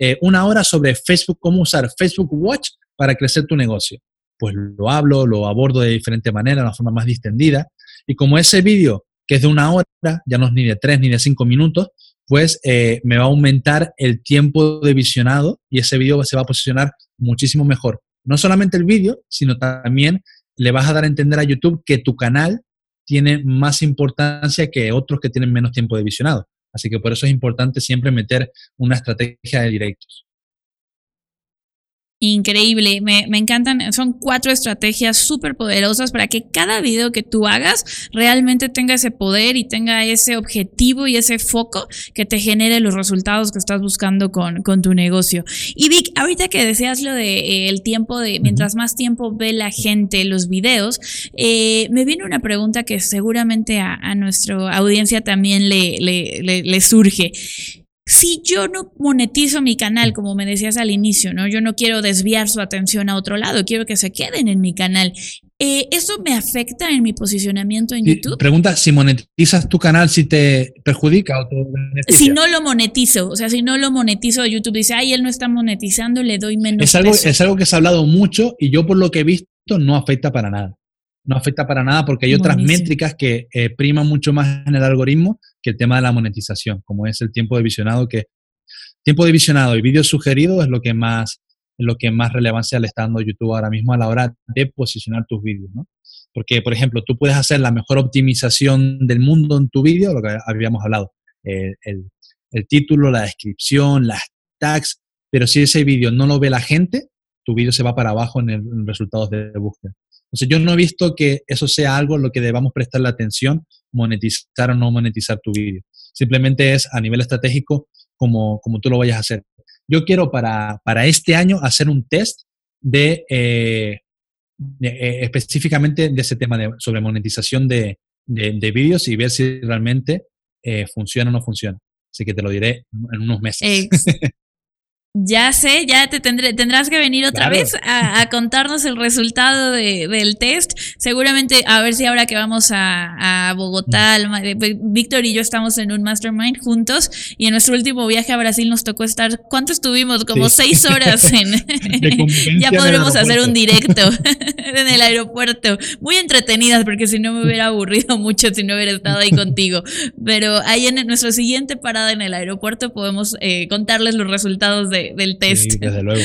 eh, una hora sobre Facebook, cómo usar Facebook Watch para crecer tu negocio. Pues lo hablo, lo abordo de diferente manera, de una forma más distendida. Y como ese vídeo, que es de una hora, ya no es ni de tres ni de cinco minutos, pues eh, me va a aumentar el tiempo de visionado y ese vídeo se va a posicionar muchísimo mejor. No solamente el vídeo, sino también le vas a dar a entender a YouTube que tu canal tiene más importancia que otros que tienen menos tiempo de visionado. Así que por eso es importante siempre meter una estrategia de directos. Increíble, me, encantan, son cuatro estrategias súper poderosas para que cada video que tú hagas realmente tenga ese poder y tenga ese objetivo y ese foco que te genere los resultados que estás buscando con, con tu negocio. Y Vic, ahorita que deseas lo de eh, el tiempo de, mientras más tiempo ve la gente los videos, eh, me viene una pregunta que seguramente a, a nuestra audiencia también le, le, le surge si yo no monetizo mi canal, como me decías al inicio, ¿no? Yo no quiero desviar su atención a otro lado, quiero que se queden en mi canal. Eh, ¿Eso me afecta en mi posicionamiento en YouTube? Pregunta, si monetizas tu canal, si te perjudica o te beneficia. Si no lo monetizo, o sea, si no lo monetizo, YouTube dice, ay, él no está monetizando, le doy menos. Es algo, es algo que se ha hablado mucho y yo por lo que he visto no afecta para nada no afecta para nada porque hay otras métricas que eh, priman mucho más en el algoritmo que el tema de la monetización, como es el tiempo de visionado, que tiempo de visionado y vídeos sugeridos es lo que más lo que más relevancia le está dando YouTube ahora mismo a la hora de posicionar tus vídeos, ¿no? Porque, por ejemplo, tú puedes hacer la mejor optimización del mundo en tu vídeo, lo que habíamos hablado, el, el, título, la descripción, las tags, pero si ese vídeo no lo ve la gente, tu vídeo se va para abajo en, el, en resultados de búsqueda. Entonces, yo no he visto que eso sea algo en lo que debamos prestarle atención, monetizar o no monetizar tu vídeo. Simplemente es a nivel estratégico como, como tú lo vayas a hacer. Yo quiero para, para este año hacer un test de, eh, eh, específicamente de ese tema de, sobre monetización de, de, vídeos y ver si realmente eh, funciona o no funciona. Así que te lo diré en unos meses. Ya sé, ya te tendré, tendrás que venir otra vez a, contarnos el resultado del test. Seguramente, a ver si ahora que vamos a, Bogotá, pues, Víctor y yo estamos en un mastermind juntos y en nuestro último viaje a Brasil nos tocó estar, ¿cuánto estuvimos? Como seis horas en... ya podremos hacer un directo en el aeropuerto. Muy entretenidas porque si no me hubiera aburrido mucho si no hubiera estado ahí contigo. Pero ahí en nuestra siguiente parada en el aeropuerto podemos eh, contarles los resultados de del test. Sí, desde luego.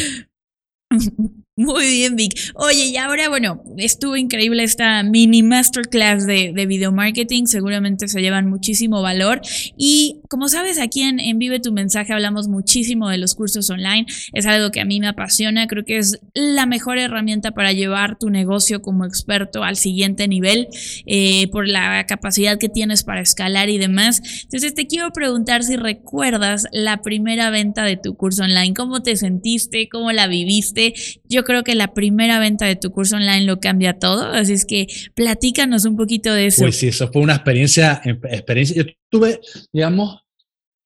Muy bien, Vic. Oye, y ahora, bueno, estuvo increíble esta mini masterclass de, de video marketing. Seguramente se llevan muchísimo valor. Y como sabes, aquí en, Vive tu Mensaje hablamos muchísimo de los cursos online. Es algo que a mí me apasiona. Creo que es la mejor herramienta para llevar tu negocio como experto al siguiente nivel eh, por la capacidad que tienes para escalar y demás. Entonces, te quiero preguntar si recuerdas la primera venta de tu curso online. ¿Cómo te sentiste? ¿Cómo la viviste? Yo creo que la primera venta de tu curso online lo cambia todo, así es que platícanos un poquito de eso. Pues sí, eso fue una experiencia, experiencia. Tuve, digamos,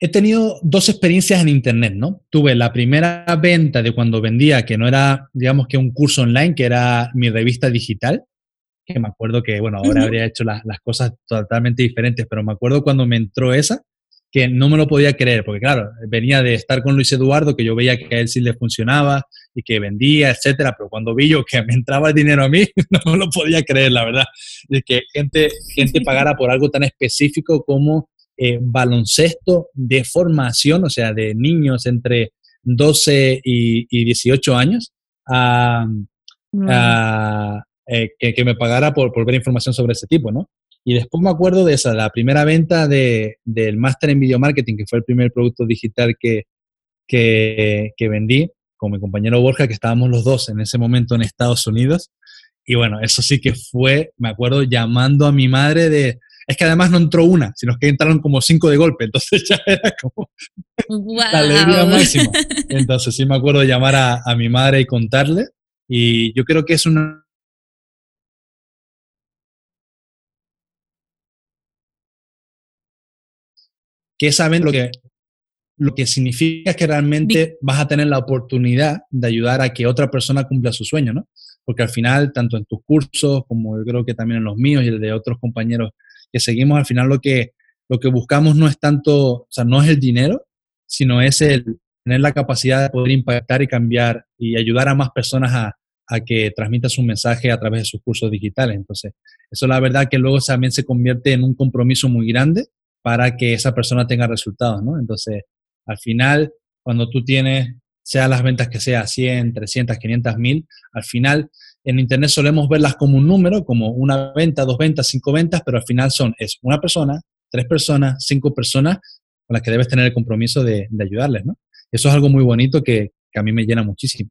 he tenido dos experiencias en Internet, ¿no? Tuve la primera venta de cuando vendía, que no era, digamos, que un curso online, que era mi revista digital, que me acuerdo que, bueno, ahora habría hecho las cosas totalmente diferentes, pero me acuerdo cuando me entró esa, que no me lo podía creer, porque claro, venía de estar con Luis Eduardo, que yo veía que a él sí le funcionaba y que vendía, etcétera, pero cuando vi yo que me entraba el dinero a mí, no me lo podía creer, la verdad, de que gente, gente pagara por algo tan específico como eh, baloncesto de formación, o sea, de niños entre 12 y, 18 años, eh, que, que, me pagara por, por ver información sobre ese tipo, ¿no? Y después me acuerdo de esa, la primera venta de, del máster en video marketing, que fue el primer producto digital que, que, que, vendí con mi compañero Borja, que estábamos los dos en ese momento en Estados Unidos. Y bueno, eso sí que fue, me acuerdo, llamando a mi madre de... Es que además no entró una, sino que entraron como cinco de golpe, entonces ya era como la alegría máxima. Entonces sí me acuerdo de llamar a, a mi madre y contarle. Y yo creo que es una que saben lo que, lo que significa que realmente vas a tener la oportunidad de ayudar a que otra persona cumpla su sueño, ¿no? Porque al final, tanto en tus cursos como yo creo que también en los míos y el de otros compañeros que seguimos, al final lo que, lo que buscamos no es tanto, o sea, no es el dinero, sino es el, tener la capacidad de poder impactar y cambiar y ayudar a más personas a, a que transmita su mensaje a través de sus cursos digitales. Entonces, eso la verdad que luego también se convierte en un compromiso muy grande para que esa persona tenga resultados, ¿no? Entonces, al final, cuando tú tienes, sea las ventas que sea 100, 300, 500 mil, al final en Internet solemos verlas como un número, como una venta, dos ventas, cinco ventas, pero al final son, es una persona, tres personas, cinco personas con las que debes tener el compromiso de, ayudarles, ¿no? Eso es algo muy bonito que a mí me llena muchísimo.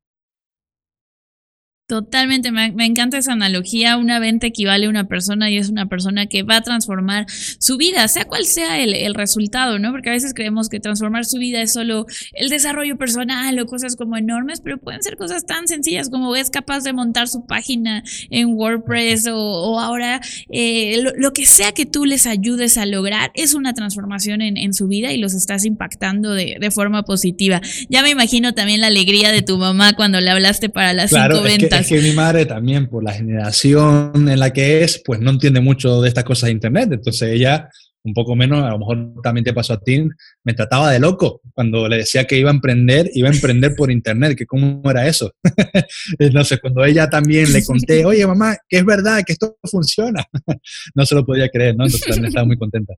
Totalmente, me, encanta esa analogía. Una venta equivale a una persona y es una persona que va a transformar su vida, sea cual sea el, resultado, ¿no? Porque a veces creemos que transformar su vida es solo el desarrollo personal o cosas como enormes, pero pueden ser cosas tan sencillas como es capaz de montar su página en WordPress o, ahora eh, lo, que sea que tú les ayudes a lograr es una transformación en, su vida y los estás impactando de, forma positiva. Ya me imagino también la alegría de tu mamá cuando le hablaste para las cinco ventas. Es que mi madre también, por la generación en la que es, pues no entiende mucho de estas cosas de Internet. Entonces ella, un poco menos, a lo mejor también te pasó a ti, me trataba de loco cuando le decía que iba a emprender, iba a emprender por Internet, que cómo era eso. Entonces cuando ella también le conté, oye mamá, que es verdad, que esto funciona, no se lo podía creer, ¿no? Entonces también estaba muy contenta.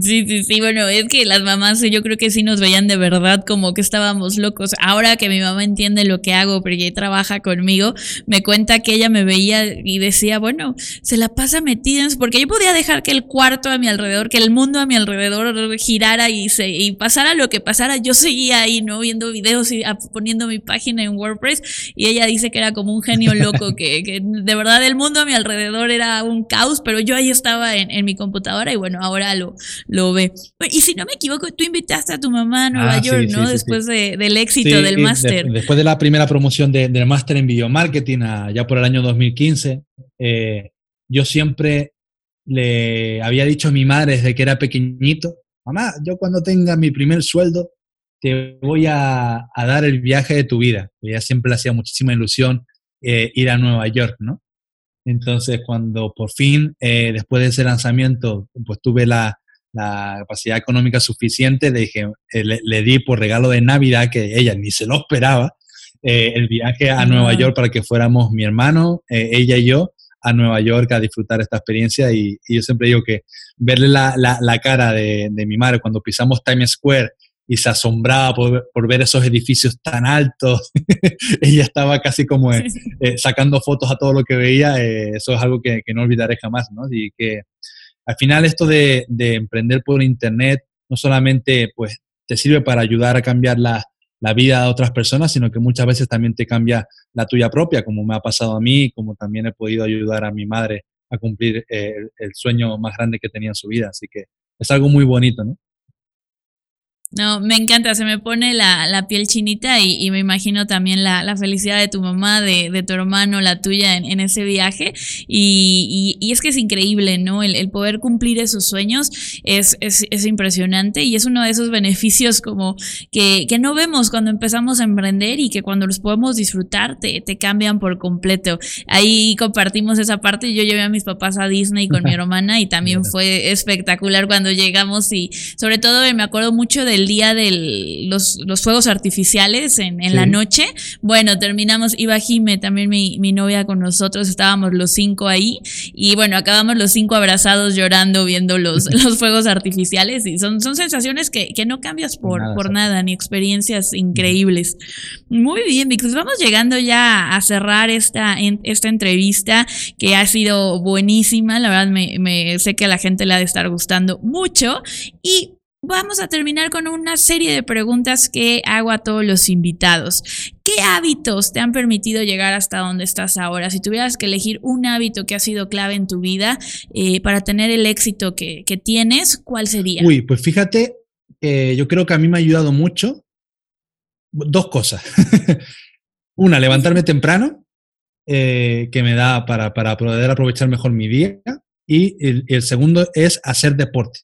Sí, sí, sí, bueno, es que las mamás yo creo que sí nos veían de verdad como que estábamos locos. Ahora que mi mamá entiende lo que hago porque trabaja conmigo, me cuenta que ella me veía y decía, bueno, se la pasa metida en porque yo podía dejar que el cuarto a mi alrededor, que el mundo a mi alrededor girara y, se, y pasara lo que pasara, yo seguía ahí, ¿no? Viendo videos y poniendo mi página en WordPress y ella dice que era como un genio loco, que, que de verdad el mundo a mi alrededor era un caos, pero yo ahí estaba en, en mi computadora y bueno, ahora lo lo ve. Y si no me equivoco, tú invitaste a tu mamá a Nueva ah, York, ¿no? después del éxito del máster. después de la primera promoción del máster en biomarketing, ya por el año 2015, eh, yo siempre le había dicho a mi madre desde que era pequeñito, mamá, yo cuando tenga mi primer sueldo, te voy a, dar el viaje de tu vida. Ella siempre le hacía muchísima ilusión eh, ir a Nueva York, ¿no? Entonces, cuando por fin, eh, después de ese lanzamiento, pues tuve la, la capacidad económica suficiente, eh, le, di por regalo de Navidad, que ella ni se lo esperaba, eh, el viaje a Nueva York para que fuéramos mi hermano, eh, ella y yo, a Nueva York a disfrutar esta experiencia. Y, yo siempre digo que verle la, la, cara de, de, mi madre cuando pisamos Times Square y se asombraba por, por ver esos edificios tan altos, ella estaba casi como sacando fotos a todo lo que veía, eso es algo que, que no olvidaré jamás, ¿no? Y que al final esto de, emprender por internet no solamente pues te sirve para ayudar a cambiar la, vida de otras personas, sino que muchas veces también te cambia la tuya propia, como me ha pasado a mí, como también he podido ayudar a mi madre a cumplir eh, el sueño más grande que tenía en su vida. Así que es algo muy bonito, ¿no? No, me encanta, se me pone la, la piel chinita y, me imagino también la, la felicidad de tu mamá, de, de, tu hermano, la tuya en, en ese viaje. Y, y, es que es increíble, ¿no? El, el poder cumplir esos sueños es, es, es, impresionante y es uno de esos beneficios como que, que, no vemos cuando empezamos a emprender y que cuando los podemos disfrutar te, te cambian por completo. Ahí compartimos esa parte. Yo llevé a mis papás a Disney con mi hermana y también fue espectacular cuando llegamos y sobre todo me acuerdo mucho del día de los, los fuegos artificiales en, en la noche. Bueno, terminamos, iba Jime, también mi, mi, novia con nosotros, estábamos los cinco ahí. Y bueno, acabamos los cinco abrazados llorando viendo los, los fuegos artificiales. Y son, son sensaciones que, que no cambias por nada, por nada ni experiencias increíbles. Muy bien, Vix, vamos llegando ya a cerrar esta, esta entrevista que ha sido buenísima, la verdad me, me sé que a la gente le ha de estar gustando mucho. Y Vamos a terminar con una serie de preguntas que hago a todos los invitados. ¿Qué hábitos te han permitido llegar hasta donde estás ahora? Si tuvieras que elegir un hábito que ha sido clave en tu vida eh, para tener el éxito que, tienes, ¿cuál sería? Uy, pues fíjate, yo creo que a mí me ha ayudado mucho dos cosas. una, levantarme temprano, eh, que me da para, para, poder aprovechar mejor mi día. Y el segundo es hacer deporte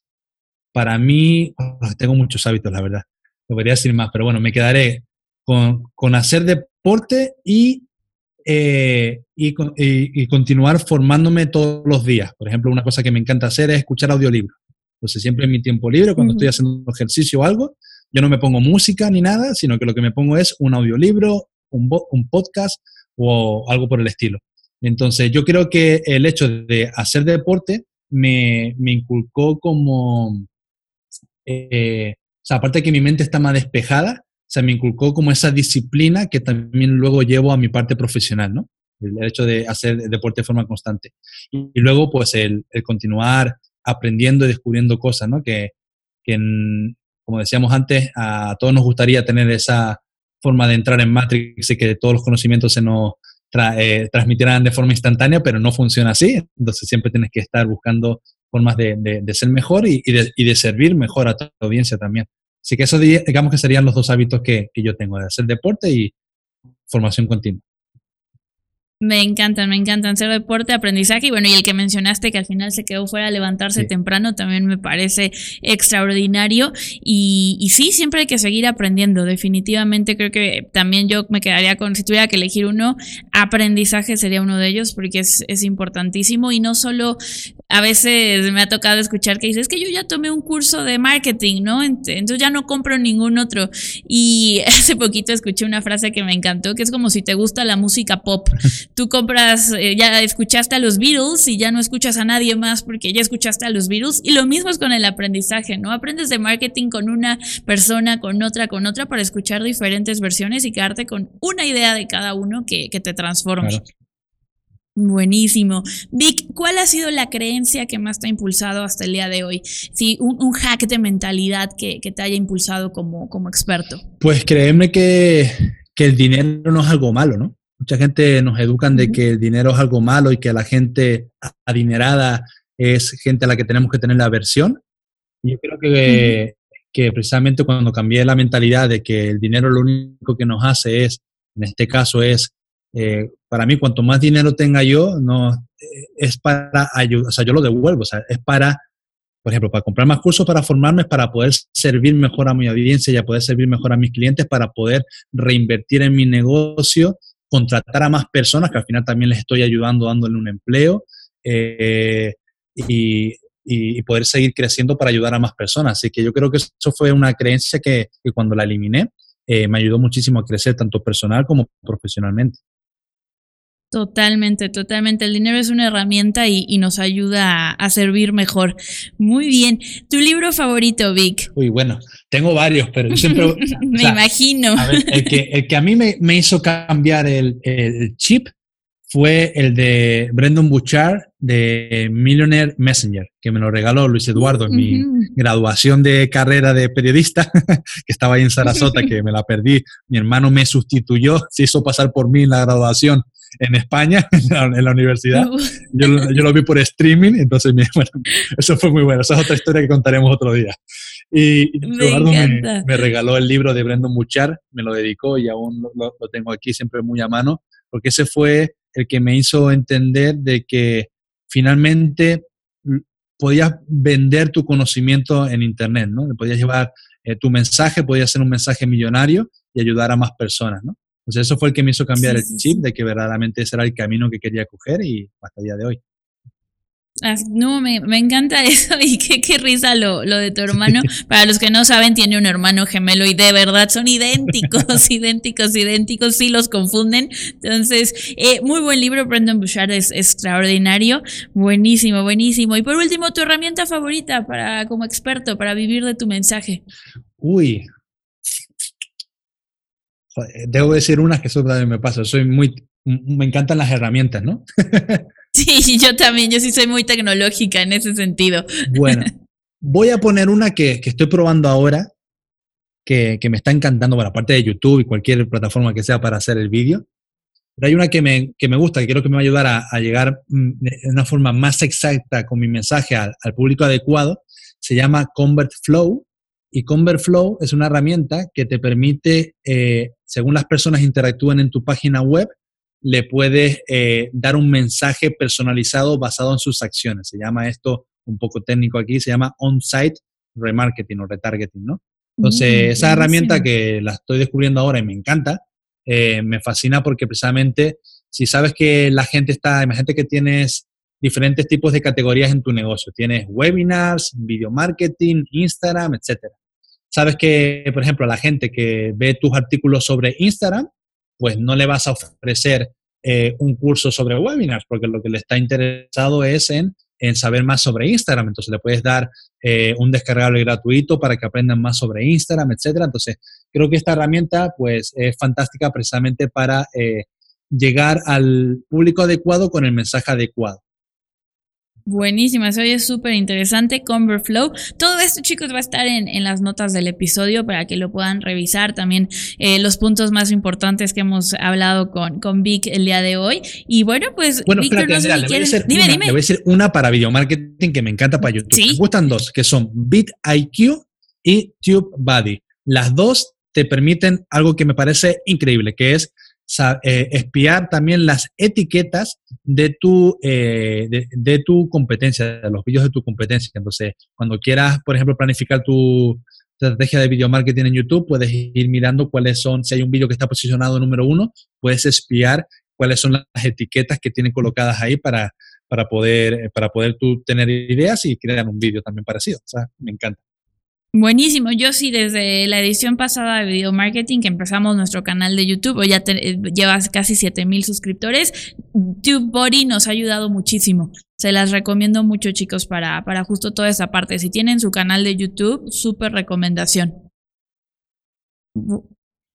para mí, tengo muchos hábitos, la verdad. Debería decir más, pero bueno, me quedaré con, con hacer deporte y, eh, y, y, continuar formándome todos los días. Por ejemplo, una cosa que me encanta hacer es escuchar audiolibros. Entonces, siempre en mi tiempo libre, cuando estoy haciendo ejercicio o algo, yo no me pongo música ni nada, sino que lo que me pongo es un audiolibro, un, un podcast o algo por el estilo. Entonces, yo creo que el hecho de hacer deporte me, me inculcó como, eh, o aparte de que mi mente está más despejada, se me inculcó como esa disciplina que también luego llevo a mi parte profesional, ¿no? El hecho de hacer deporte de forma constante. Y, luego, pues, el, continuar aprendiendo y descubriendo cosas, ¿no? Que, que como decíamos antes, a todos nos gustaría tener esa forma de entrar en Matrix y que todos los conocimientos se nos eh, transmitieran de forma instantánea, pero no funciona así. Entonces siempre tienes que estar buscando formas de, de, ser mejor y, de, y, de, servir mejor a tu audiencia también. Así que eso digamos que serían los dos hábitos que, que yo tengo, de hacer deporte y formación continua. Me encantan, me encantan ser deporte, aprendizaje y bueno, y el que mencionaste que al final se quedó fuera levantarse temprano también me parece extraordinario y, y, sí, siempre hay que seguir aprendiendo, definitivamente creo que también yo me quedaría con, si tuviera que elegir uno, aprendizaje sería uno de ellos porque es, es importantísimo y no solo a veces me ha tocado escuchar que dices, es que yo ya tomé un curso de marketing, ¿no? Entonces ya no compro ningún otro y hace poquito escuché una frase que me encantó que es como si te gusta la música pop tú compras, eh, ya escuchaste a los Beatles y ya no escuchas a nadie más porque ya escuchaste a los Beatles. Y lo mismo es con el aprendizaje, ¿no? Aprendes de marketing con una persona, con otra, con otra, para escuchar diferentes versiones y quedarte con una idea de cada uno que, te transforme. Buenísimo. Vic, ¿cuál ha sido la creencia que más te ha impulsado hasta el día de hoy? Sí, un, hack de mentalidad que, te haya impulsado como, como experto. Pues créeme que, que el dinero no es algo malo, ¿no? Mucha gente nos educan de que el dinero es algo malo y que la gente adinerada es gente a la que tenemos que tener la aversión. Yo creo que, que precisamente cuando cambié la mentalidad de que el dinero lo único que nos hace es, en este caso es, eh, para mí cuanto más dinero tenga yo, no eh, es para ayudar, o sea, yo lo devuelvo, o sea, es para, por ejemplo, para comprar más cursos, para formarme, para poder servir mejor a mi audiencia y poder servir mejor a mis clientes, para poder reinvertir en mi negocio contratar a más personas, que al final también les estoy ayudando dándole un empleo, eh, y, poder seguir creciendo para ayudar a más personas. Así que yo creo que eso fue una creencia que, cuando la eliminé, eh, me ayudó muchísimo a crecer, tanto personal como profesionalmente. Totalmente, totalmente. El dinero es una herramienta y, nos ayuda a, servir mejor. Muy bien. ¿Tu libro favorito, Vic? Uy, bueno, tengo varios, pero yo siempre... me imagino. el, que, el, que, a mí me, me hizo cambiar el, el, chip fue el de Brendan Bouchard de Millionaire Messenger, que me lo regaló Luis Eduardo en mi graduación de carrera de periodista, que estaba ahí en Sarasota, que me la perdí. Mi hermano me sustituyó, se hizo pasar por mí en la graduación en España, en la, universidad. Yo, yo, lo vi por streaming, entonces bueno, eso fue muy bueno. Esa es otra historia que contaremos otro día. Y, Eduardo me, regaló el libro de Brendan Muchar, me lo dedicó y aún lo, lo, tengo aquí siempre muy a mano, porque ese fue el que me hizo entender de que finalmente podías vender tu conocimiento en Internet, ¿no? Podías llevar eh, tu mensaje, podías ser un mensaje millonario y ayudar a más personas, ¿no? Entonces eso fue el que me hizo cambiar el chip de que verdaderamente ese era el camino que quería coger y hasta el día de hoy. No, me, encanta eso y qué, risa lo, lo, de tu hermano. Para los que no saben, tiene un hermano gemelo y de verdad son idénticos, idénticos, idénticos, sí los confunden. Entonces, eh, muy buen libro, Brendan Bouchard es extraordinario, buenísimo, buenísimo. Y por último, tu herramienta favorita para como experto, para vivir de tu mensaje. Uy, debo decir una que eso también me pasa. Soy muy, me encantan las herramientas, ¿no? sí, yo también, yo sí soy muy tecnológica en ese sentido. Bueno, voy a poner una que, que estoy probando ahora, que, que, me está encantando, bueno, aparte de YouTube y cualquier plataforma que sea para hacer el vídeo. Pero hay una que me, que me gusta, que creo que me va a ayudar a, a llegar mm, de una forma más exacta con mi mensaje al, al público adecuado. Se llama Convert Flow y Convertflow es una herramienta que te permite, eh, según las personas interactúen en tu página web, le puedes eh, dar un mensaje personalizado basado en sus acciones. Se llama esto un poco técnico aquí, se llama on-site remarketing o retargeting, ¿no? Entonces, mm, esa herramienta que la estoy descubriendo ahora y me encanta, eh, me fascina porque precisamente si sabes que la gente está, imagínate que tienes diferentes tipos de categorías en tu negocio, tienes webinars, video marketing, Instagram, etcétera sabes que, por ejemplo, a la gente que ve tus artículos sobre Instagram, pues no le vas a ofrecer eh, un curso sobre webinars, porque lo que le está interesado es en, en saber más sobre Instagram. Entonces le puedes dar eh, un descargable gratuito para que aprendan más sobre Instagram, etcétera. Entonces creo que esta herramienta pues es fantástica precisamente para eh, llegar al público adecuado con el mensaje adecuado. Buenísima, eso es súper interesante. Converflow. Todo esto, chicos, va a estar en, en, las notas del episodio para que lo puedan revisar. También eh, los puntos más importantes que hemos hablado con, con Vic el día de hoy. Y bueno, pues, bueno, Víctor, no sé si dime, dime. Le voy a decir una para video marketing que me encanta para YouTube. Me gustan dos, que son BitIQ y TubeBuddy. Las dos te permiten algo que me parece increíble, que es eh, espiar también las etiquetas de tu, eh, de, tu competencia, de los vídeos de tu competencia. Entonces, cuando quieras, por ejemplo, planificar tu estrategia de video marketing en YouTube, puedes ir mirando cuáles son, si hay un vídeo que está posicionado número uno, puedes espiar cuáles son las etiquetas que tienen colocadas ahí para, para poder, para poder tú tener ideas y crear un vídeo también parecido. O sea, me encanta. Buenísimo, yo sí desde la edición pasada de Video Marketing que empezamos nuestro canal de YouTube, ya eh, llevas casi 7000 suscriptores, TubeBuddy nos ha ayudado muchísimo. Se las recomiendo mucho chicos para, para justo toda esa parte. Si tienen su canal de YouTube, súper recomendación.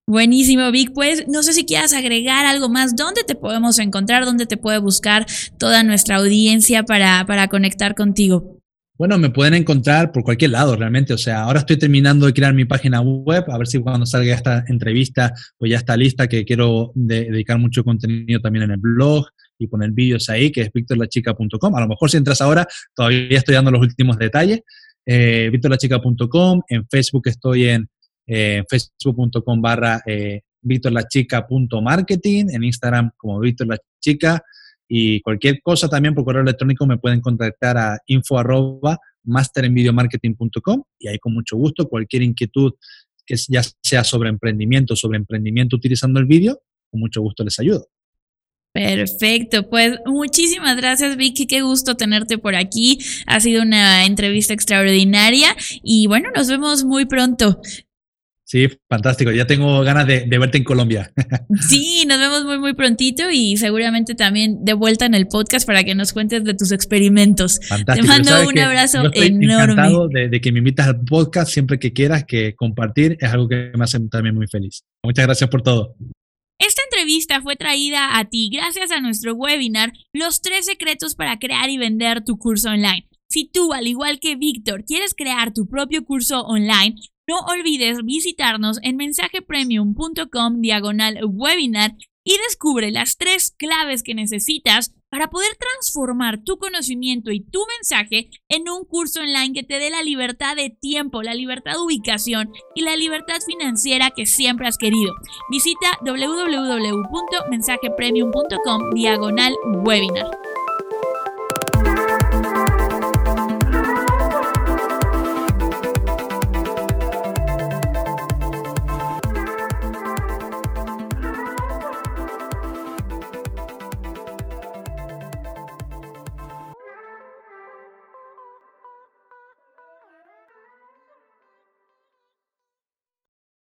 Buenísimo, Vic. Pues no sé si quieras agregar algo más. ¿Dónde te podemos encontrar? ¿Dónde te puede buscar toda nuestra audiencia para, para conectar contigo? Bueno, me pueden encontrar por cualquier lado realmente. O sea, ahora estoy terminando de crear mi página web, a ver si cuando salga esta entrevista, pues ya está lista, que quiero dedicar mucho contenido también en el blog y poner vídeos ahí, que es victorlachica.com. A lo mejor si entras ahora, todavía estoy dando los últimos detalles. Eh, victorlachica.com, en Facebook estoy en eh, facebook.com barra eh, victorlachica.marketing, en Instagram como victorlachica y cualquier cosa también por correo electrónico me pueden contactar a info arroba masterenvideomarketing.com y ahí con mucho gusto cualquier inquietud que ya sea sobre emprendimiento, sobre emprendimiento utilizando el vídeo, con mucho gusto les ayudo. Perfecto, pues muchísimas gracias Vicky, qué gusto tenerte por aquí. Ha sido una entrevista extraordinaria y bueno, nos vemos muy pronto. Sí, fantástico. Ya tengo ganas de, verte en Colombia. Sí, nos vemos muy, muy prontito y seguramente también de vuelta en el podcast para que nos cuentes de tus experimentos. Fantástico. Te mando un abrazo yo estoy enorme. Encantado de, de, que me invitas al podcast siempre que quieras, que compartir es algo que me hace también muy feliz. Muchas gracias por todo. Esta entrevista fue traída a ti gracias a nuestro webinar Los tres secretos para crear y vender tu curso online. Si tú, al igual que Víctor, quieres crear tu propio curso online, no olvides visitarnos en mensajepremium.com diagonal webinar y descubre las tres claves que necesitas para poder transformar tu conocimiento y tu mensaje en un curso online que te dé la libertad de tiempo, la libertad de ubicación y la libertad financiera que siempre has querido. Visita www.mensajepremium.com diagonal webinar.